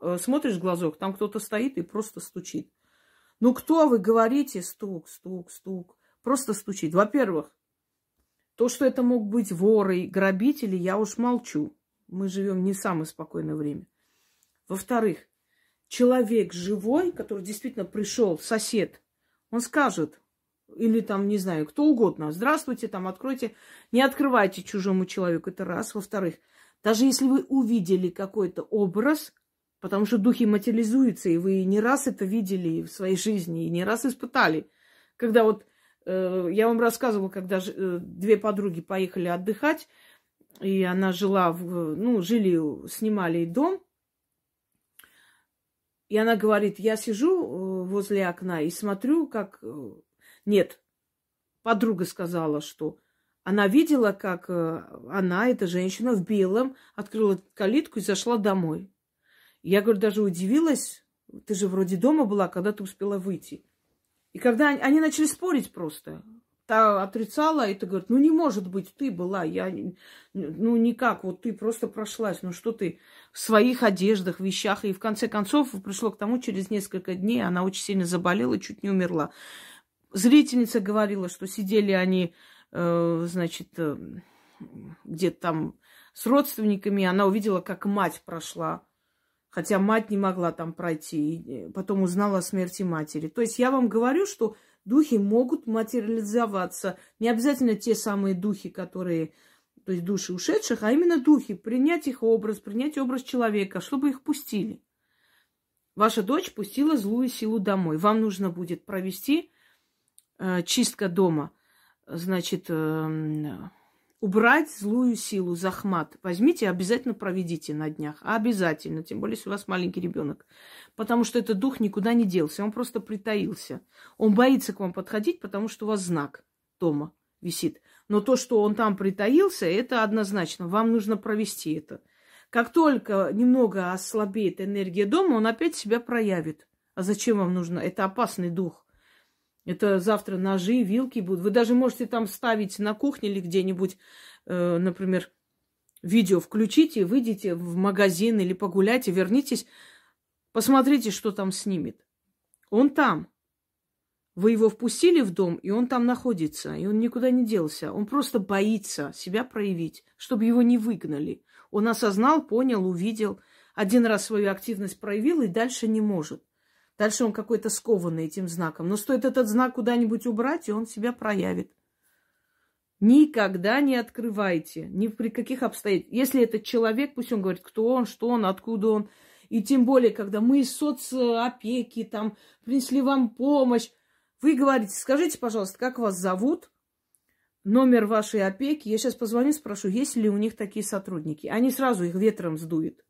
Э, смотришь глазок, там кто-то стоит и просто стучит. Ну кто вы говорите? Стук, стук, стук. Просто стучит. Во-первых, то, что это мог быть воры, грабители, я уж молчу. Мы живем не в самое спокойное время. Во-вторых, человек живой, который действительно пришел, сосед, он скажет, или там, не знаю, кто угодно. Здравствуйте, там, откройте. Не открывайте чужому человеку, это раз. Во-вторых, даже если вы увидели какой-то образ, потому что духи материализуются, и вы не раз это видели в своей жизни, и не раз испытали. Когда вот, э, я вам рассказывала, когда э, две подруги поехали отдыхать, и она жила, в, ну, жили, снимали дом, и она говорит, я сижу э, возле окна и смотрю, как э, нет, подруга сказала, что она видела, как э, она, эта женщина в белом, открыла калитку и зашла домой. Я, говорю, даже удивилась, ты же вроде дома была, когда ты успела выйти. И когда они, они начали спорить просто, та отрицала, и ты говорит, ну не может быть, ты была, я, ну никак, вот ты просто прошлась, ну что ты в своих одеждах, вещах, и в конце концов пришло к тому, через несколько дней она очень сильно заболела, чуть не умерла. Зрительница говорила, что сидели они, э, значит, э, где-то там с родственниками. Она увидела, как мать прошла. Хотя мать не могла там пройти. И потом узнала о смерти матери. То есть я вам говорю, что духи могут материализоваться. Не обязательно те самые духи, которые, то есть души ушедших, а именно духи. Принять их образ, принять образ человека, чтобы их пустили. Ваша дочь пустила злую силу домой. Вам нужно будет провести Э, чистка дома. Значит, эм, убрать злую силу, захмат. Возьмите, обязательно проведите на днях. Обязательно, тем более, если у вас маленький ребенок. Потому что этот дух никуда не делся, он просто притаился. Он боится к вам подходить, потому что у вас знак дома висит. Но то, что он там притаился, это однозначно. Вам нужно провести это. Как только немного ослабеет энергия дома, он опять себя проявит. А зачем вам нужно? Это опасный дух. Это завтра ножи, вилки будут. Вы даже можете там ставить на кухне или где-нибудь, э, например, видео включите, выйдите в магазин или погуляйте, вернитесь, посмотрите, что там снимет. Он там. Вы его впустили в дом, и он там находится, и он никуда не делся. Он просто боится себя проявить, чтобы его не выгнали. Он осознал, понял, увидел, один раз свою активность проявил и дальше не может. Дальше он какой-то скованный этим знаком. Но стоит этот знак куда-нибудь убрать, и он себя проявит. Никогда не открывайте, ни при каких обстоятельствах. Если этот человек, пусть он говорит, кто он, что он, откуда он. И тем более, когда мы из соцопеки там принесли вам помощь, вы говорите, скажите, пожалуйста, как вас зовут, номер вашей опеки. Я сейчас позвоню, спрошу, есть ли у них такие сотрудники. Они сразу их ветром сдуют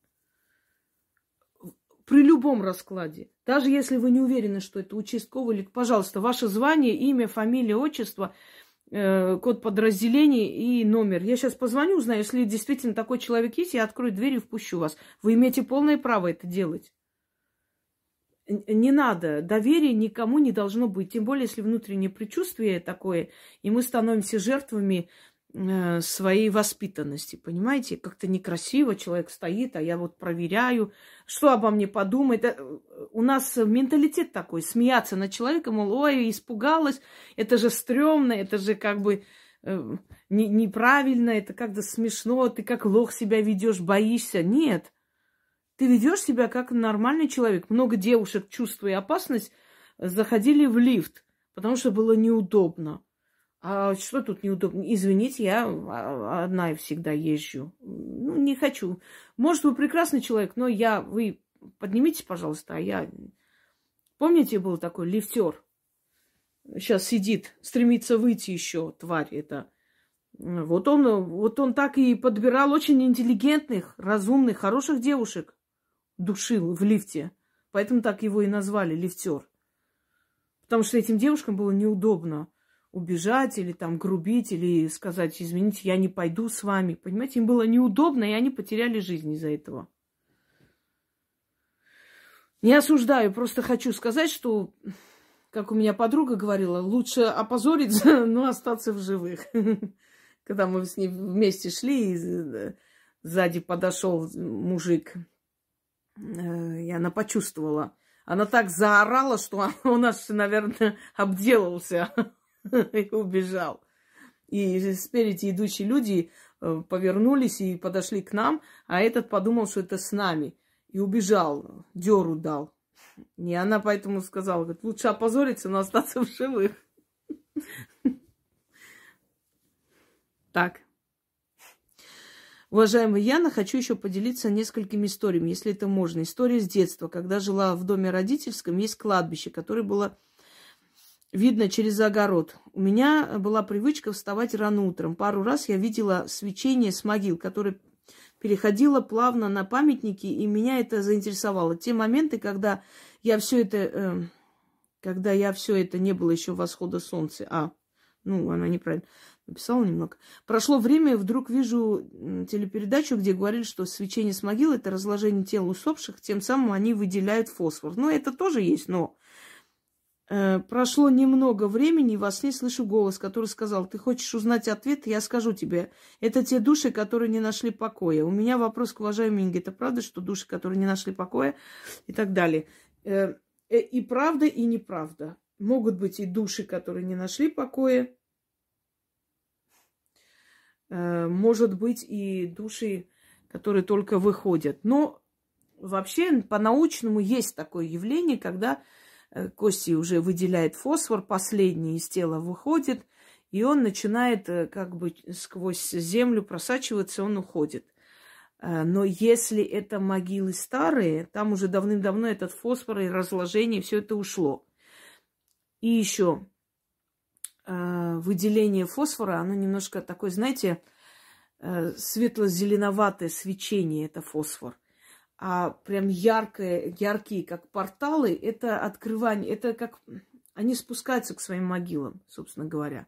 при любом раскладе. Даже если вы не уверены, что это участковый или, пожалуйста, ваше звание, имя, фамилия, отчество, э, код подразделения и номер. Я сейчас позвоню, узнаю, если действительно такой человек есть, я открою дверь и впущу вас. Вы имеете полное право это делать. Не надо, доверия никому не должно быть, тем более, если внутреннее предчувствие такое, и мы становимся жертвами своей воспитанности, понимаете? Как-то некрасиво человек стоит, а я вот проверяю, что обо мне подумает. Э, у нас менталитет такой, смеяться над человеком, мол, ой, испугалась, это же стрёмно, это же как бы э, не, неправильно, это как-то смешно, ты как лох себя ведешь, боишься. Нет, ты ведешь себя как нормальный человек. Много девушек, чувствуя опасность, заходили в лифт, потому что было неудобно. А что тут неудобно? Извините, я одна и всегда езжу. Ну, не хочу. Может, вы прекрасный человек, но я... Вы поднимитесь, пожалуйста, а я... Помните, был такой лифтер? Сейчас сидит, стремится выйти еще, тварь это. Вот он, вот он так и подбирал очень интеллигентных, разумных, хороших девушек. Душил в лифте. Поэтому так его и назвали лифтер. Потому что этим девушкам было неудобно убежать или там грубить, или сказать, извините, я не пойду с вами. Понимаете, им было неудобно, и они потеряли жизнь из-за этого. Не осуждаю, просто хочу сказать, что, как у меня подруга говорила, лучше опозориться, *laughs* но остаться в живых. *laughs* Когда мы с ней вместе шли, и сзади подошел мужик, э, и она почувствовала. Она так заорала, что *laughs* он аж, наверное, обделался. *laughs* и убежал. И спереди идущие люди э, повернулись и подошли к нам, а этот подумал, что это с нами. И убежал, деру дал. И она поэтому сказала, говорит, лучше опозориться, но остаться в живых. *laughs* Так. Уважаемая Яна, хочу еще поделиться несколькими историями, если это можно. История с детства. Когда жила в доме родительском, есть кладбище, которое было видно через огород. У меня была привычка вставать рано утром. Пару раз я видела свечение с могил, которое переходило плавно на памятники, и меня это заинтересовало. Те моменты, когда я все это, э, когда я все это не было еще восхода солнца, а, ну, она неправильно написала немного. Прошло время, и вдруг вижу телепередачу, где говорили, что свечение с могил – это разложение тел усопших, тем самым они выделяют фосфор. Ну, это тоже есть, но прошло немного времени, и во сне слышу голос, который сказал, ты хочешь узнать ответ, я скажу тебе. Это те души, которые не нашли покоя. У меня вопрос к уважаемой Инге. Это правда, что души, которые не нашли покоя и так далее? Э, э, и правда, и неправда. Могут быть и души, которые не нашли покоя. Может быть и души, которые только выходят. Но вообще по-научному есть такое явление, когда Э, кости уже выделяет фосфор, последний из тела выходит, и он начинает э, как бы сквозь землю просачиваться, он уходит. Э, но если это могилы старые, там уже давным-давно этот фосфор и разложение, все это ушло. И еще выделение фосфора, оно немножко такое, знаете, э, светло-зеленоватое свечение, это фосфор. А прям яркое, яркие, как порталы, это открывание, это как... Они спускаются к своим могилам, собственно говоря.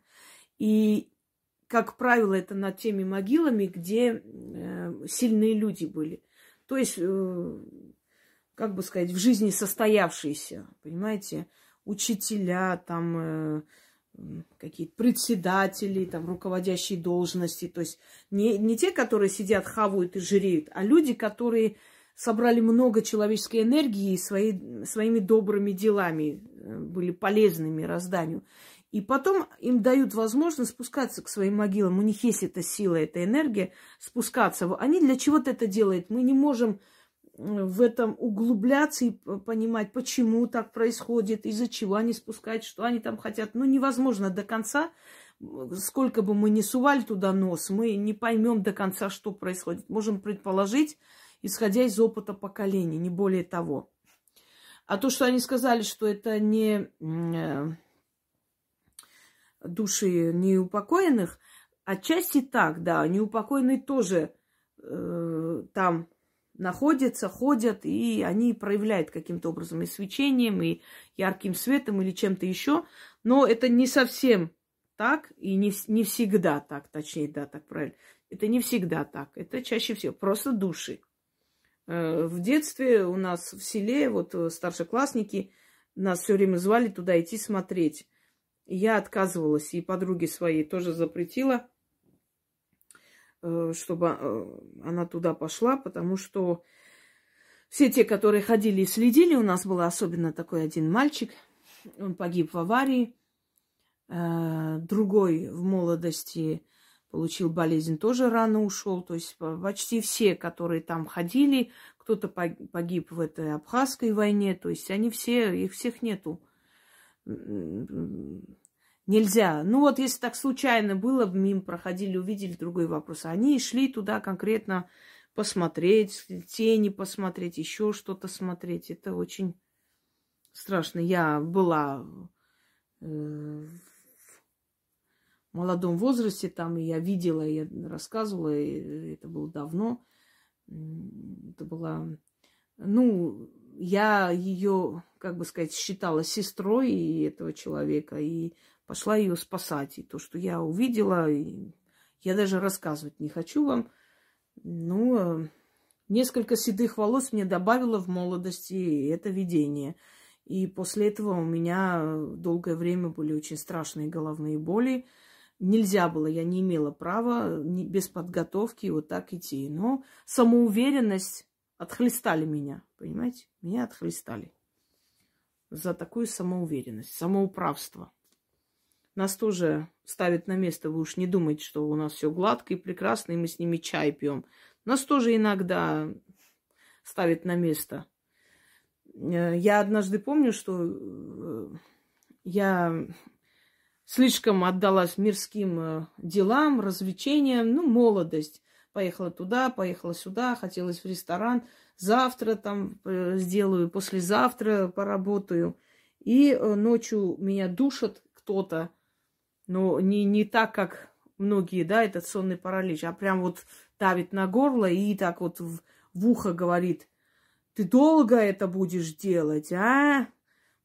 И, как правило, это над теми могилами, где э, сильные люди были. То есть, э, как бы сказать, в жизни состоявшиеся, понимаете, учителя, там, э, какие-то председатели, там, руководящие должности. То есть не, не те, которые сидят, хавают и жиреют, а люди, которые собрали много человеческой энергии и свои, своими добрыми делами э, были полезны мирозданию. И потом им дают возможность спускаться к своим могилам. У них есть эта сила, эта энергия спускаться. Они для чего-то это делают. Мы не можем в этом углубляться и понимать, почему так происходит, из-за чего они спускают, что они там хотят. Ну, невозможно до конца, сколько бы мы ни сували туда нос, мы не поймем до конца, что происходит. Можем предположить, исходя из опыта поколений, не более того. А то, что они сказали, что это не э, души неупокоенных, отчасти так, да, неупокоенные тоже э, там находятся, ходят, и они проявляют каким-то образом и свечением, и ярким светом, или чем-то еще. Но это не совсем так, и не, не всегда так, точнее, да, так правильно. Это не всегда так, это чаще всего просто души. Э, в детстве у нас в селе, вот э, старшеклассники, нас все время звали туда идти смотреть. Я отказывалась, и подруге своей тоже запретила – Э, чтобы она туда пошла, потому что все те, которые ходили и следили, у нас был особенно такой один мальчик, он погиб в аварии, другой в молодости получил болезнь, тоже рано ушел. То есть почти все, которые там ходили, кто-то погиб в этой абхазской войне, то есть они все, их всех нету нельзя. Ну вот если так случайно было, мимо проходили, увидели другой вопрос. Они шли туда конкретно посмотреть, тени посмотреть, еще что-то смотреть. Это очень страшно. Я была э, в молодом возрасте там, я видела, я рассказывала, и это было давно. Это была, ну, я ее, как бы сказать, считала сестрой этого человека, и пошла ее спасать. И то, что я увидела, я даже рассказывать не хочу вам. Ну, э, несколько седых волос мне добавило в молодости это видение. И после этого у меня долгое время были очень страшные головные боли. Нельзя было, я не имела права без подготовки вот так идти. Но самоуверенность отхлестали меня, понимаете? Меня отхлестали за такую самоуверенность, самоуправство нас тоже ставят на место. Вы уж не думайте, что у нас все гладко и прекрасно, и мы с ними чай пьем. Нас тоже иногда ставят на место. Э, я однажды помню, что э, я слишком отдалась мирским э, делам, развлечениям, ну, молодость. Поехала туда, поехала сюда, хотелось в ресторан. Завтра там сделаю, послезавтра поработаю. И ночью меня душат кто-то но не, не так, как многие, да, этот сонный паралич, а прям вот давит на горло и так вот в, в ухо говорит, ты долго это будешь делать, а?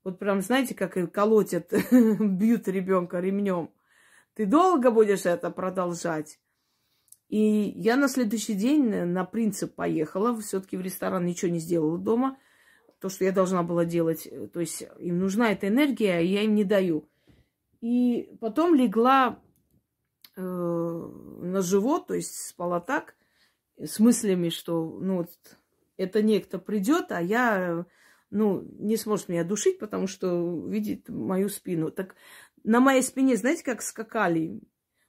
Вот прям, знаете, как колотят, *laughs* бьют ребенка ремнем. Ты долго будешь это продолжать? И я на следующий день на принцип поехала, все-таки в ресторан ничего не сделала дома. То, что я должна была делать, то есть им нужна эта энергия, а я им не даю. И потом легла э, на живот, то есть спала так, с мыслями, что ну, вот, это некто придет, а я, ну, не сможет меня душить, потому что видит мою спину. Так на моей спине, знаете, как скакали?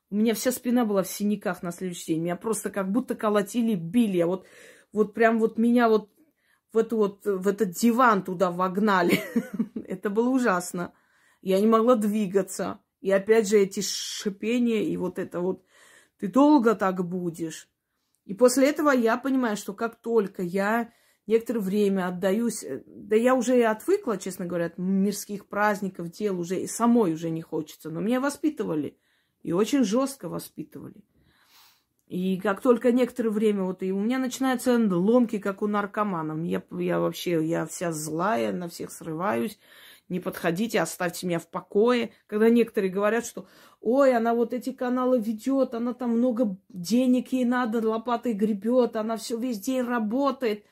У меня вся спина была в синяках на следующий день. Меня просто как будто колотили, били. А вот, вот прям вот меня вот в, эту вот, в этот диван туда вогнали. *laughs* Это было ужасно. Я не могла двигаться. И опять же эти шипения и вот это вот. Ты долго так будешь. И после этого я понимаю, что как только я некоторое время отдаюсь, э, да я уже и отвыкла, честно говоря, от мирских праздников, дел уже и самой уже не хочется. Но меня воспитывали. И очень жестко воспитывали. И как только некоторое время, вот и у меня начинаются ломки, как у наркомана. Я, я вообще, я вся злая, на всех срываюсь. Не подходите, оставьте меня в покое. Когда некоторые говорят, что ой, она вот эти каналы ведет, она там много денег ей надо, лопатой гребет, она все весь день работает.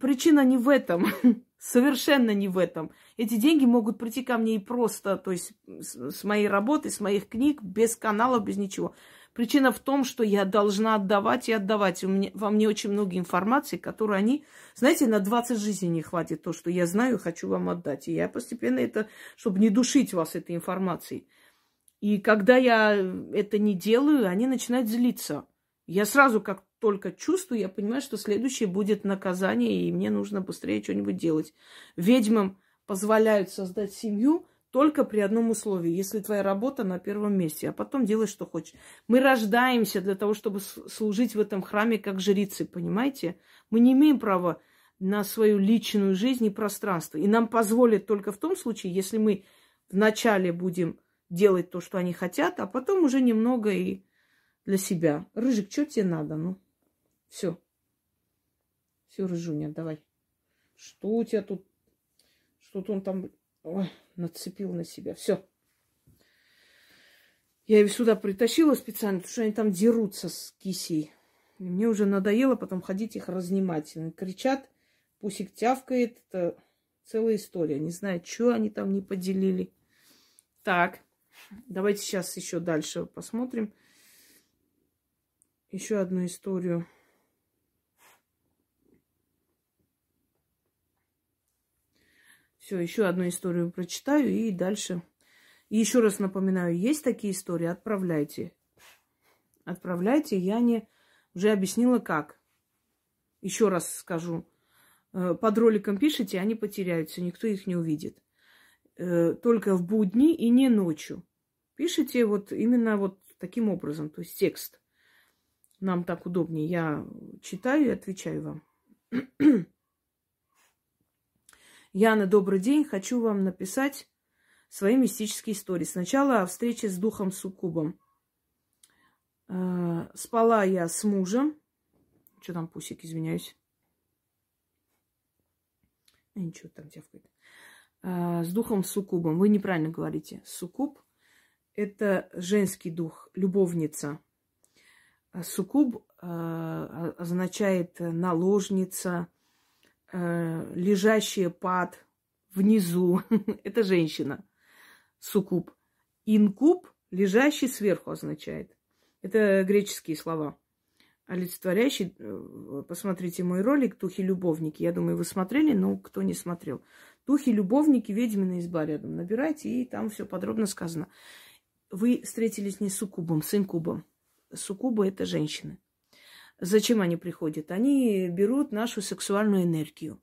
Причина не в этом. *laughs* Совершенно не в этом. Эти деньги могут прийти ко мне и просто, то есть с моей работы, с моих книг, без каналов, без ничего. Причина в том, что я должна отдавать и отдавать. У меня, во мне очень много информации, которую они... Знаете, на 20 жизней не хватит то, что я знаю хочу вам отдать. И я постепенно это, чтобы не душить вас этой информацией. И когда я это не делаю, они начинают злиться. Я сразу, как только чувствую, я понимаю, что следующее будет наказание, и мне нужно быстрее что-нибудь делать. Ведьмам позволяют создать семью, только при одном условии, если твоя работа на первом месте, а потом делай, что хочешь. Мы рождаемся для того, чтобы служить в этом храме как жрицы, понимаете? Мы не имеем права на свою личную жизнь и пространство. И нам позволят только в том случае, если мы вначале будем делать то, что они хотят, а потом уже немного и для себя. Рыжик, что тебе надо? Ну, все. Все, Рыжуня, давай. Что у тебя тут? Что-то он там Ой, нацепил на себя. Все. Я его сюда притащила специально, потому что они там дерутся с кисей. И мне уже надоело потом ходить их разнимать. Они кричат, пусик тявкает. Это целая история. Не знаю, что они там не поделили. Так, давайте сейчас еще дальше посмотрим. Еще одну историю. Все, еще одну историю прочитаю и дальше. И еще раз напоминаю, есть такие истории, отправляйте. Отправляйте, я не уже объяснила как. Еще раз скажу. Э, под роликом пишите, они потеряются, никто их не увидит. Э, только в будни и не ночью. Пишите вот именно вот таким образом, то есть текст. Нам так удобнее. Я читаю и отвечаю вам. *clears throat* Яна, добрый день. Хочу вам написать свои мистические истории. Сначала о встрече с духом Суккубом. Э, спала я с мужем. Что там, пусик, извиняюсь. А, ничего, там тявкает. Э, с духом Суккубом. Вы неправильно говорите. Суккуб – это женский дух, любовница. Суккуб э, означает наложница – э, лежащая под внизу, *laughs* это женщина. Сукуб. Инкуб, лежащий сверху означает. Это греческие слова. Олицетворяющий, э, посмотрите мой ролик «Духи-любовники». Я думаю, вы смотрели, но кто не смотрел. Духи-любовники, ведьмина изба рядом. Набирайте, и там все подробно сказано. Вы встретились не с суккубом, с инкубом. Суккубы – это женщины. Зачем они приходят? Они берут нашу сексуальную энергию.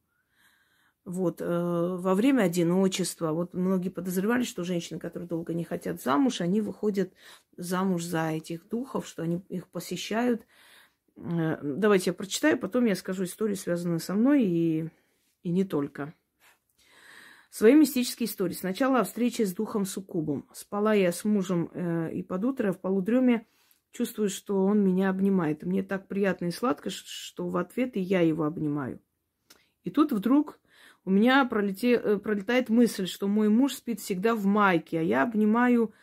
Вот, э, во время одиночества, вот многие подозревали, что женщины, которые долго не хотят замуж, они выходят замуж за этих духов, что они их посещают. Э, давайте я прочитаю, потом я скажу историю, связанную со мной и, и не только. Свои мистические истории. Сначала о встрече с духом Суккубом. Спала я с мужем э, и под утро в полудреме чувствую, что он меня обнимает. мне так приятно и сладко, что в ответ и я его обнимаю. И тут вдруг у меня пролете, э, пролетает мысль, что мой муж спит всегда в майке, а я обнимаю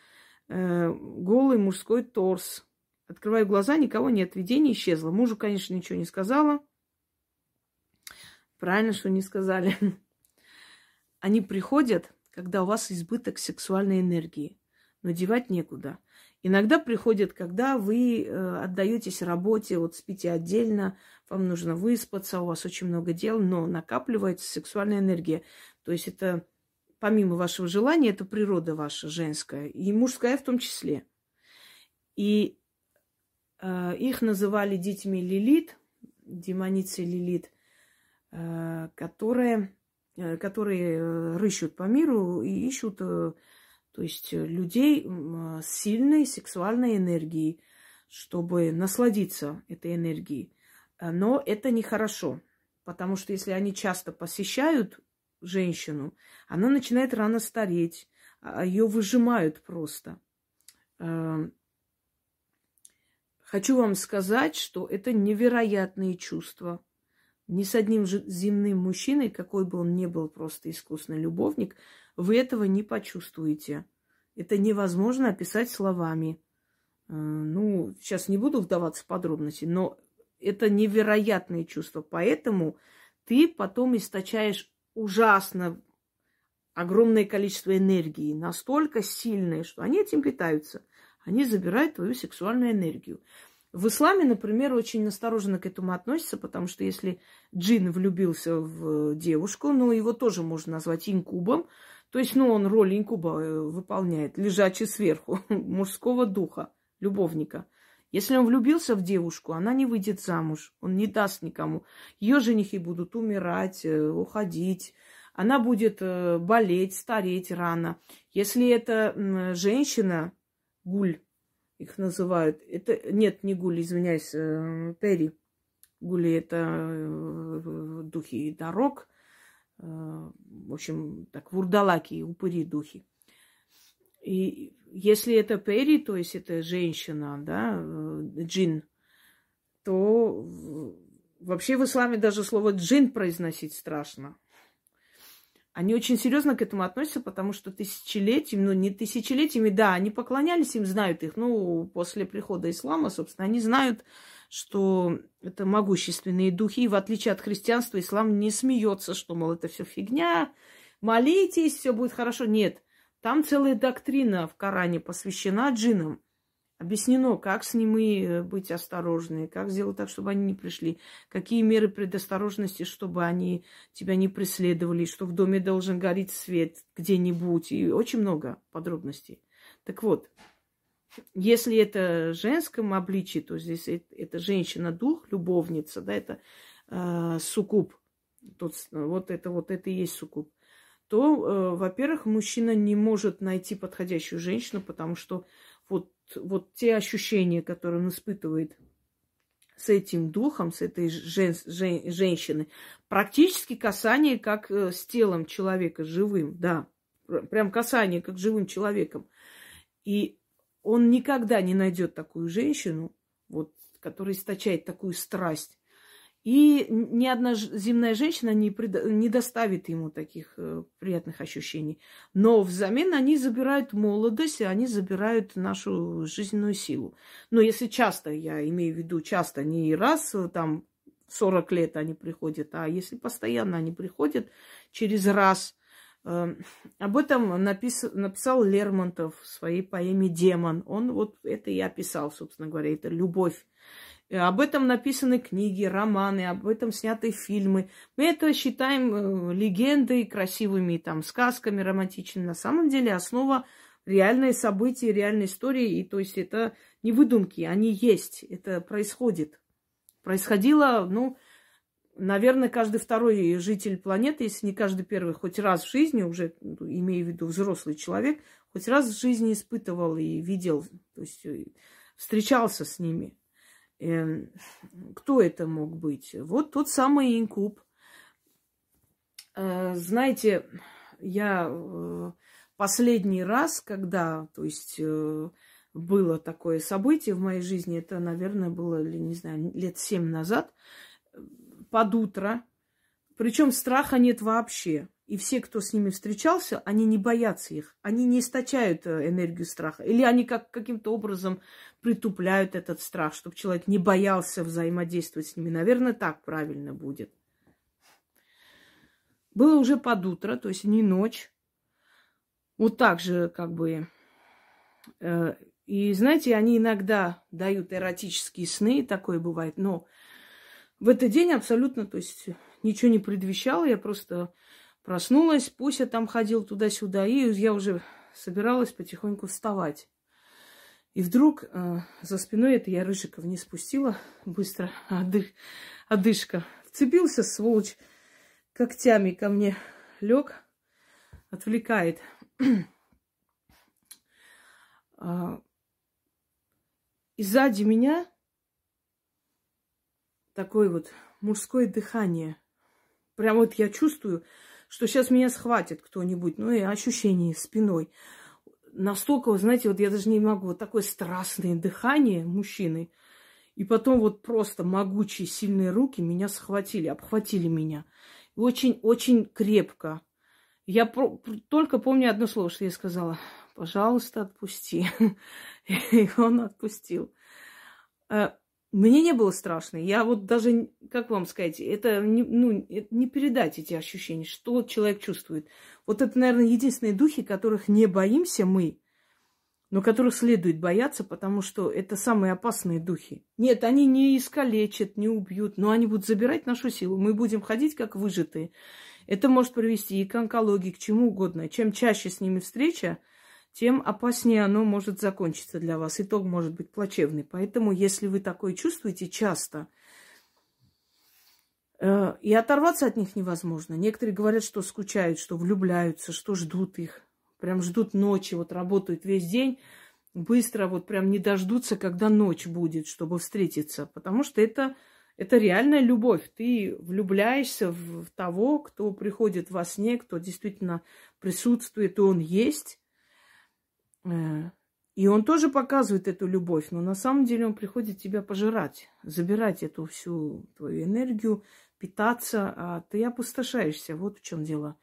э, голый мужской торс. Открываю глаза, никого нет, видение исчезло. Мужу, конечно, ничего не сказала. Правильно, что не сказали. *laughs* Они приходят, когда у вас избыток сексуальной энергии, но девать некуда. Иногда приходит, когда вы э, отдаетесь работе, вот спите отдельно, вам нужно выспаться, у вас очень много дел, но накапливается сексуальная энергия. То есть это помимо вашего желания, это природа ваша женская, и мужская в том числе. И э, их называли детьми Лилит, демоницы Лилит, э, которые, э, которые э, рыщут по миру и ищут э, то есть э, людей с сильной сексуальной энергией, чтобы насладиться этой энергией. Э, но это нехорошо, потому что если они часто посещают женщину, она начинает рано стареть, а ее выжимают просто. Эм, Хочу вам сказать, что это невероятные чувства. Ни с одним земным мужчиной, какой бы он ни был просто искусный любовник, вы этого не почувствуете. Это невозможно описать словами. Э, ну, сейчас не буду вдаваться в подробности, но это невероятные чувства. Поэтому ты потом источаешь ужасно огромное количество энергии, настолько сильное, что они этим питаются. Они забирают твою сексуальную энергию. В исламе, например, очень осторожно к этому относятся, потому что если джин влюбился в девушку, ну, его тоже можно назвать инкубом, то есть, ну, он роль инкуба э, выполняет, лежачий сверху, *laughs* мужского духа, любовника. Если он влюбился в девушку, она не выйдет замуж, он не даст никому. Ее женихи будут умирать, э, уходить, она будет э, болеть, стареть рано. Если это женщина, гуль, их называют. Это нет, не гули, извиняюсь, Перри. Гули это духи дорог. Э, в общем, так, вурдалаки, упыри духи. И если это Перри, то есть это женщина, да, джин, то вообще в исламе даже слово джин произносить страшно. Они очень серьезно к этому относятся, потому что тысячелетиями, ну не тысячелетиями, да, они поклонялись им, знают их. Ну, после прихода ислама, собственно, они знают, что это могущественные духи. И в отличие от христианства, ислам не смеется, что, мол, это все фигня, молитесь, все будет хорошо. Нет, там целая доктрина в Коране посвящена джинам. Объяснено, как с ними э, быть осторожны, как сделать так, чтобы они не пришли, какие меры предосторожности, чтобы они тебя не преследовали, что в доме должен гореть свет где-нибудь, и очень много подробностей. Так вот, если это женском обличии, то здесь это женщина-дух, любовница, да, это э, суккуб, тот, вот это вот это и есть суккуб, то, э, во-первых, мужчина не может найти подходящую женщину, потому что вот, вот те ощущения, которые он испытывает с этим духом, с этой жен, жен, женщиной, практически касание как э, с телом человека живым, да, прям касание как живым человеком. И он никогда не найдет такую женщину, вот, которая источает такую страсть, и ни одна земная женщина не, пред... не доставит ему таких э, приятных ощущений. Но взамен они забирают молодость, и они забирают нашу жизненную силу. Но если часто, я имею в виду часто, не раз э, там 40 лет они приходят, а если постоянно они приходят через раз. Э, об этом напис... написал Лермонтов в своей поэме «Демон». Он вот это и описал, собственно говоря, это любовь Э, об этом написаны книги, романы, об этом сняты фильмы. Мы это считаем э, легендой, красивыми там сказками романтичными. На самом деле основа реальные события, реальной истории. И то есть это не выдумки, они есть, это происходит. Происходило, ну, наверное, каждый второй житель планеты, если не каждый первый, хоть раз в жизни, уже ну, имею в виду взрослый человек, хоть раз в жизни испытывал и видел, то есть э, встречался с ними. Эм, кто это мог быть? Вот тот самый инкуб. Э, знаете, я э, последний раз, когда, то есть, было такое событие в моей жизни, это, наверное, было, не знаю, лет семь назад, под утро. Причем страха нет вообще. И все, кто с ними встречался, они не боятся их. Они не источают э, энергию страха. Или они как, каким-то образом притупляют этот страх, чтобы человек не боялся взаимодействовать с ними. Наверное, так правильно будет. Было уже под утро, то есть не ночь. Вот так же как бы... Э, и знаете, они иногда дают эротические сны, такое бывает, но в этот день абсолютно, то есть ничего не предвещало, я просто Проснулась, Пуся там ходил туда-сюда, и я уже собиралась потихоньку вставать. И вдруг э, за спиной это я Рыжиков не спустила быстро, отдых, одышка. Вцепился, сволочь, когтями ко мне лег, отвлекает. а, и сзади меня такое вот мужское дыхание. Прям вот я чувствую, что сейчас меня схватит кто-нибудь, ну и ощущение спиной. Настолько, знаете, вот я даже не могу, вот такое страстное дыхание мужчины. И потом вот просто могучие, сильные руки меня схватили, обхватили меня. Очень-очень крепко. Я про- только помню одно слово, что я сказала. Пожалуйста, отпусти. *laughs* И он отпустил. Мне не было страшно. Я вот даже, как вам сказать, это не, ну, не передать эти ощущения, что человек чувствует. Вот это, наверное, единственные духи, которых не боимся мы, но которых следует бояться, потому что это самые опасные духи. Нет, они не искалечат, не убьют, но они будут забирать нашу силу. Мы будем ходить как выжатые. Это может привести и к онкологии, к чему угодно. Чем чаще с ними встреча, тем опаснее оно может закончиться для вас. Итог может быть плачевный. Поэтому, если вы такое чувствуете часто, э, и оторваться от них невозможно. Некоторые говорят, что скучают, что влюбляются, что ждут их. Прям ждут ночи, вот работают весь день, быстро вот прям не дождутся, когда ночь будет, чтобы встретиться. Потому что это, это реальная любовь. Ты влюбляешься в того, кто приходит во сне, кто действительно присутствует, и он есть. Э, и он тоже показывает эту любовь, но на самом деле он приходит тебя пожирать, забирать эту всю твою энергию, питаться, а ты опустошаешься. Вот в чем дело.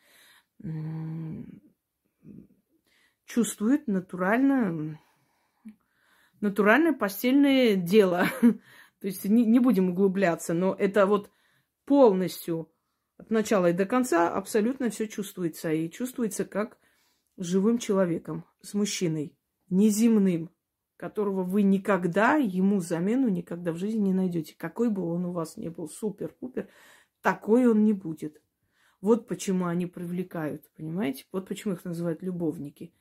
Чувствует натурально, натуральное постельное дело. *laughs* То есть не, не будем углубляться, но это вот полностью от начала и до конца абсолютно все чувствуется. И чувствуется как живым человеком, с мужчиной, неземным, которого вы никогда ему замену никогда в жизни не найдете. Какой бы он у вас ни был, супер-пупер, такой он не будет. Вот почему они привлекают, понимаете? Вот почему их называют любовники.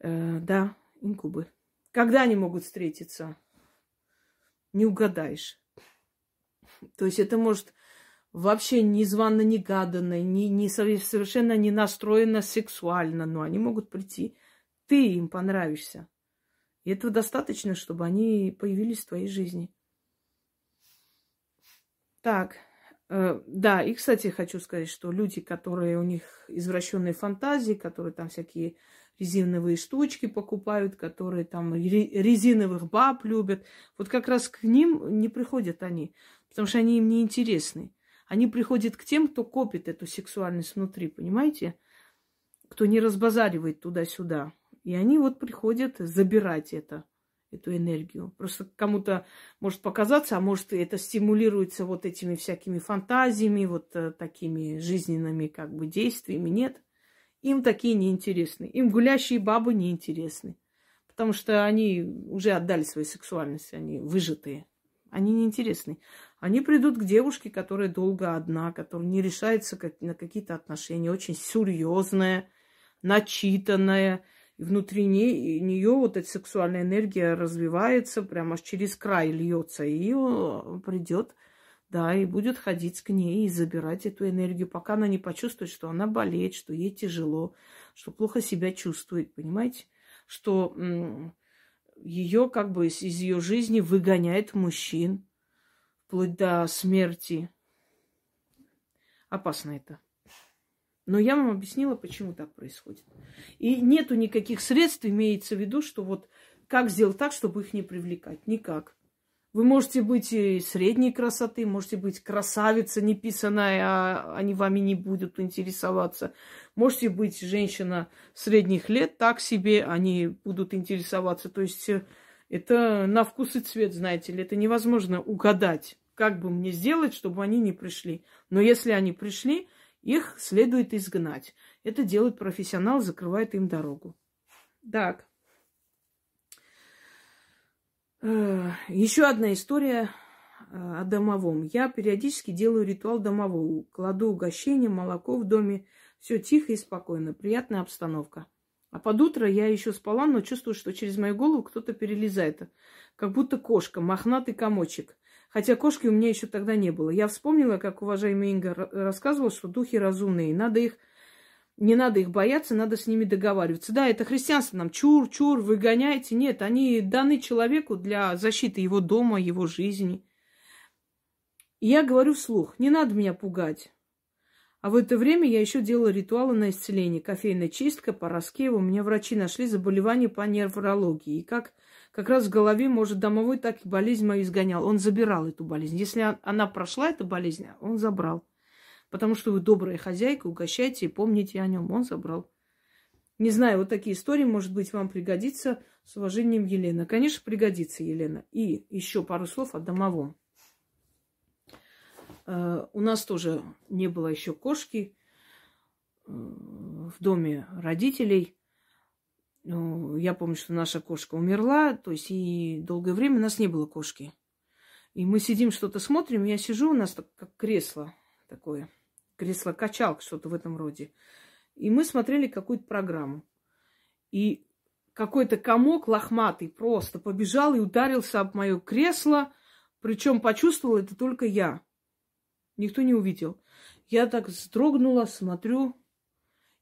Э, да, инкубы. Когда они могут встретиться? Не угадаешь. То есть это может вообще незванно негаданно, не, не, совершенно не настроено сексуально, но они могут прийти. Ты им понравишься. И этого достаточно, чтобы они появились в твоей жизни. Так, э, да, и, кстати, хочу сказать, что люди, которые у них извращенные фантазии, которые там всякие резиновые штучки покупают, которые там резиновых баб любят, вот как раз к ним не приходят они, потому что они им не интересны. Они приходят к тем, кто копит эту сексуальность внутри, понимаете? Кто не разбазаривает туда-сюда. И они вот приходят забирать это, эту энергию. Просто кому-то может показаться, а может это стимулируется вот этими всякими фантазиями, вот э, такими жизненными как бы действиями. Нет, им такие неинтересны. Им гулящие бабы неинтересны. Потому что они уже отдали свою сексуальность, они выжатые. Они неинтересны. Они придут к девушке, которая долго одна, которая не решается на какие-то отношения, очень серьезная, начитанная. И внутри нее, вот эта сексуальная энергия развивается, прямо аж через край льется. И придет, да, и будет ходить к ней и забирать эту энергию, пока она не почувствует, что она болеет, что ей тяжело, что плохо себя чувствует, понимаете? Что ее как бы из ее жизни выгоняет мужчин вплоть до смерти. Опасно это. Но я вам объяснила, почему так происходит. И нету никаких средств, имеется в виду, что вот как сделать так, чтобы их не привлекать. Никак. Вы можете быть и средней красоты, можете быть красавица неписанная, а они вами не будут интересоваться. Можете быть женщина средних лет, так себе, они будут интересоваться. То есть э, это на вкус и цвет, знаете ли, это невозможно угадать, как бы мне сделать, чтобы они не пришли. Но если они пришли, их следует изгнать. Это делает профессионал, закрывает им дорогу. Так. Э, Еще одна история э, о домовом. Я периодически делаю ритуал домового. Кладу угощение, молоко в доме. Все тихо и спокойно. Приятная обстановка. А под утро я еще спала, но чувствую, что через мою голову кто-то перелезает. Как будто кошка, мохнатый комочек. Хотя кошки у меня еще тогда не было. Я вспомнила, как уважаемый Инга рассказывал, что духи разумные. Надо их не надо их бояться, надо с ними договариваться. Да, это христианство нам чур, чур, выгоняйте. Нет, они даны человеку для защиты его дома, его жизни. И я говорю вслух, не надо меня пугать. А в это время я еще делала ритуалы на исцеление. Кофейная чистка, по Раскееву. У меня врачи нашли заболевание по неврологии. И как как раз в голове, может, домовой так и болезнь мою изгонял. Он забирал эту болезнь. Если она прошла, эта болезнь, он забрал. Потому что вы добрая хозяйка, угощайте и помните о нем. Он забрал. Не знаю, вот такие истории, может быть, вам пригодится. С уважением, Елена. Конечно, пригодится, Елена. И еще пару слов о домовом. Э, у нас тоже не было еще кошки э, в доме родителей. Ну, я помню, что наша кошка умерла, то есть и долгое время у нас не было кошки. И мы сидим, что-то смотрим, я сижу, у нас так, как кресло такое, кресло-качалка, что-то в этом роде. И мы смотрели какую-то программу. И какой-то комок лохматый просто побежал и ударился об мое кресло. Причем почувствовал это только я. Никто не увидел. Я так вздрогнула, смотрю,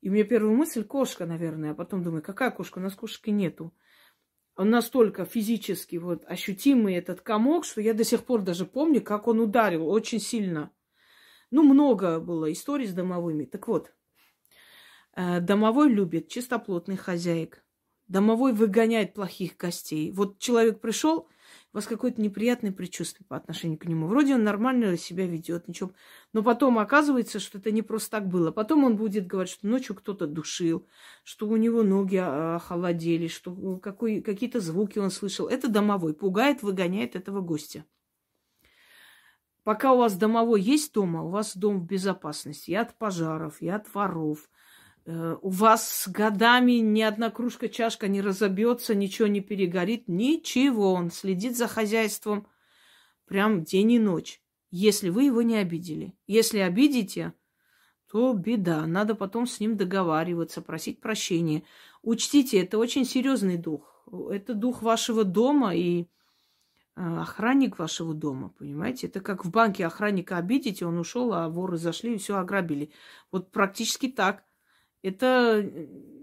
и у меня первая мысль кошка, наверное, а потом думаю, какая кошка? У нас кошки нету. Он настолько физически вот ощутимый этот комок, что я до сих пор даже помню, как он ударил очень сильно. Ну, много было историй с домовыми. Так вот, э, домовой любит чистоплотных хозяек. Домовой выгоняет плохих гостей. Вот человек пришел, вас какое-то неприятное предчувствие по отношению к нему. Вроде он нормально себя ведет, ничего. Но потом оказывается, что это не просто так было. Потом он будет говорить, что ночью кто-то душил, что у него ноги охолодели, что какой, какие-то звуки он слышал. Это домовой. Пугает, выгоняет этого гостя. Пока у вас домовой есть дома, у вас дом в безопасности. И от пожаров, и от воров, Э, у вас годами ни одна кружка, чашка не разобьется, ничего не перегорит, ничего. Он следит за хозяйством прям день и ночь, если вы его не обидели. Если обидите, то беда. Надо потом с ним договариваться, просить прощения. Учтите, это очень серьезный дух. Это дух вашего дома и э, охранник вашего дома, понимаете? Это как в банке охранника обидите, он ушел, а воры зашли и все ограбили. Вот практически так. Это,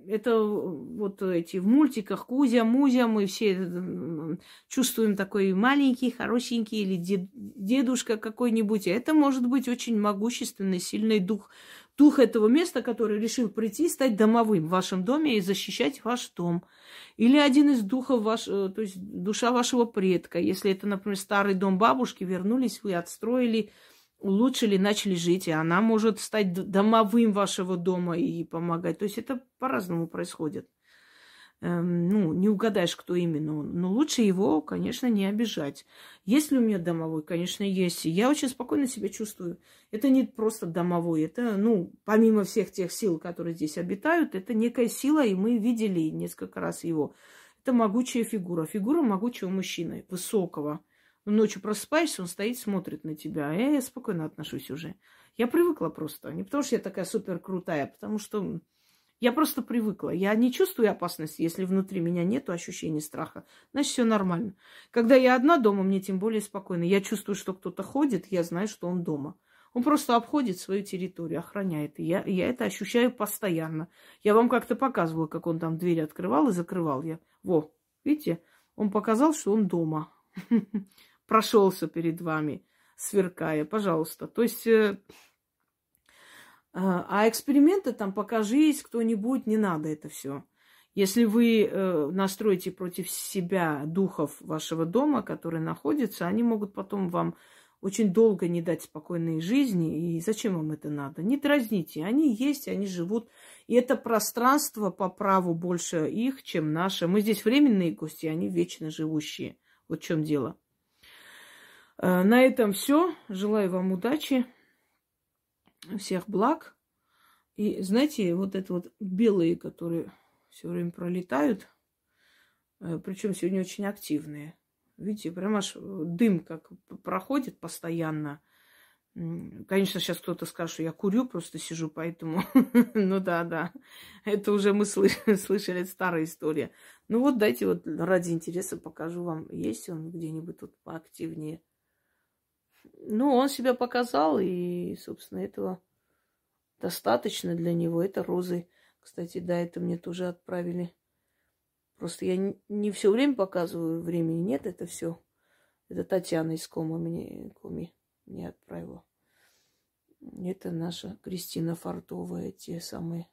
это вот эти в мультиках Кузя, Музя, мы все чувствуем такой маленький, хорошенький или дед, дедушка какой-нибудь. Это может быть очень могущественный, сильный дух. Дух этого места, который решил прийти, стать домовым в вашем доме и защищать ваш дом. Или один из духов, ваш, э, то есть душа вашего предка. Если это, например, старый дом бабушки, вернулись, вы отстроили, улучшили, начали жить, и она может стать домовым вашего дома и помогать. То есть это по-разному происходит. Эм, ну, не угадаешь, кто именно. Но лучше его, конечно, не обижать. Есть ли у меня домовой? Конечно, есть. я очень спокойно себя чувствую. Это не просто домовой. Это, ну, помимо всех тех сил, которые здесь обитают, это некая сила, и мы видели несколько раз его. Это могучая фигура. Фигура могучего мужчины, высокого Ночью просыпаешься, он стоит, смотрит на тебя. А я спокойно отношусь уже. Я привыкла просто. Не потому что я такая супер крутая, а потому что я просто привыкла. Я не чувствую опасности, если внутри меня нет ощущения страха. Значит, все нормально. Когда я одна дома, мне тем более спокойно. Я чувствую, что кто-то ходит, я знаю, что он дома. Он просто обходит свою территорию, охраняет. И я, я это ощущаю постоянно. Я вам как-то показывала, как он там дверь открывал и закрывал я. Во, видите? Он показал, что он дома. *laughs* прошелся перед вами, сверкая, пожалуйста. То есть, э, а, а эксперименты там покажись кто-нибудь, не надо это все. Если вы э, настроите против себя духов вашего дома, которые находятся, они могут потом вам очень долго не дать спокойной жизни. И зачем вам это надо? Не дразните. Они есть, они живут. И это пространство по праву больше их, чем наше. Мы здесь временные гости, они вечно живущие. Вот в чем дело. Э, на этом все. Желаю вам удачи, всех благ. И знаете, вот это вот белые, которые все время пролетают, э, причем сегодня очень активные. Видите, прям аж дым как проходит постоянно. Конечно, сейчас кто-то скажет, что я курю, просто сижу, поэтому... *laughs* ну да, да. Это уже мы *laughs* слышали, старая история. Ну вот дайте вот ради интереса покажу вам, есть он где-нибудь тут поактивнее. Ну, он себя показал, и, собственно, этого достаточно для него. Это розы. Кстати, да, это мне тоже отправили. Просто я не, все время показываю, времени нет, это все. Это Татьяна из Кома мне, Коми мне отправила. Это наша Кристина Фартовая, те самые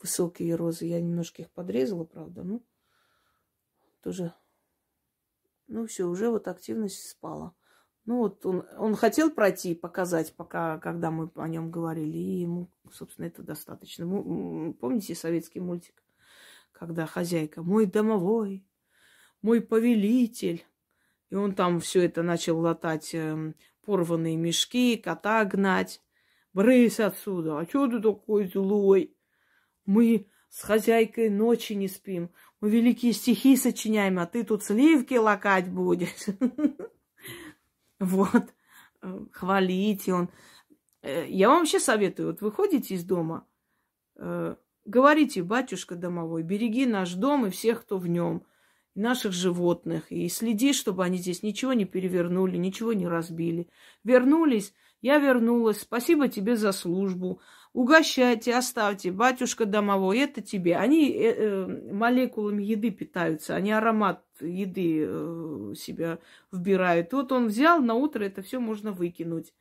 высокие розы. Я немножко их подрезала, правда, ну, тоже Ну все, уже вот активность спала. Ну вот он, он хотел пройти, показать, пока, когда мы о нем говорили, и ему, собственно, это достаточно. Помните советский мультик, когда хозяйка, мой домовой, мой повелитель, и он там все это начал латать, э, порванные мешки, кота гнать. Брысь отсюда, а что ты такой злой? Мы с хозяйкой ночи не спим, мы великие стихи сочиняем, а ты тут сливки лакать будешь. *laughs* *laughs* Вот. Э, хвалите он. Э, я вам вообще советую, вот выходите из дома, э, говорите, батюшка домовой, береги наш дом и всех, кто в нем, наших животных, и следи, чтобы они здесь ничего не перевернули, ничего не разбили. Вернулись, я вернулась, спасибо тебе за службу. Угощайте, оставьте, батюшка домовой, это тебе. Они э, молекулами еды питаются, они аромат еды э, себя вбирают. Вот он взял, на утро это все можно выкинуть.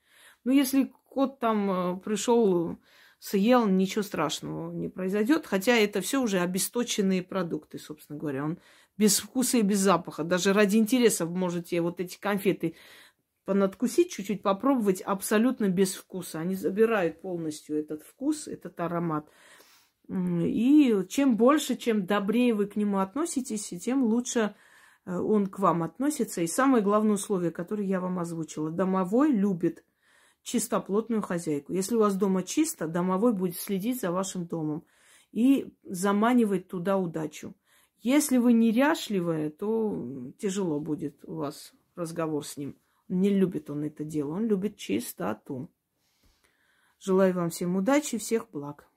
Но если кот там э, пришел, съел, ничего страшного не произойдет. Хотя это все уже обесточенные продукты, собственно говоря. Он без вкуса и без запаха. Даже ради интереса можете вот эти конфеты понадкусить, чуть-чуть попробовать абсолютно без вкуса. Они забирают полностью этот вкус, этот аромат. И чем больше, чем добрее вы к нему относитесь, тем лучше э, он к вам относится. И самое главное условие, которое я вам озвучила. Домовой любит чистоплотную хозяйку. Если у вас дома чисто, домовой будет следить за вашим домом и заманивать туда удачу. Если вы неряшливая, то тяжело будет у вас разговор с ним. Не любит он это дело, он любит чистоту. Желаю вам всем удачи, всех благ.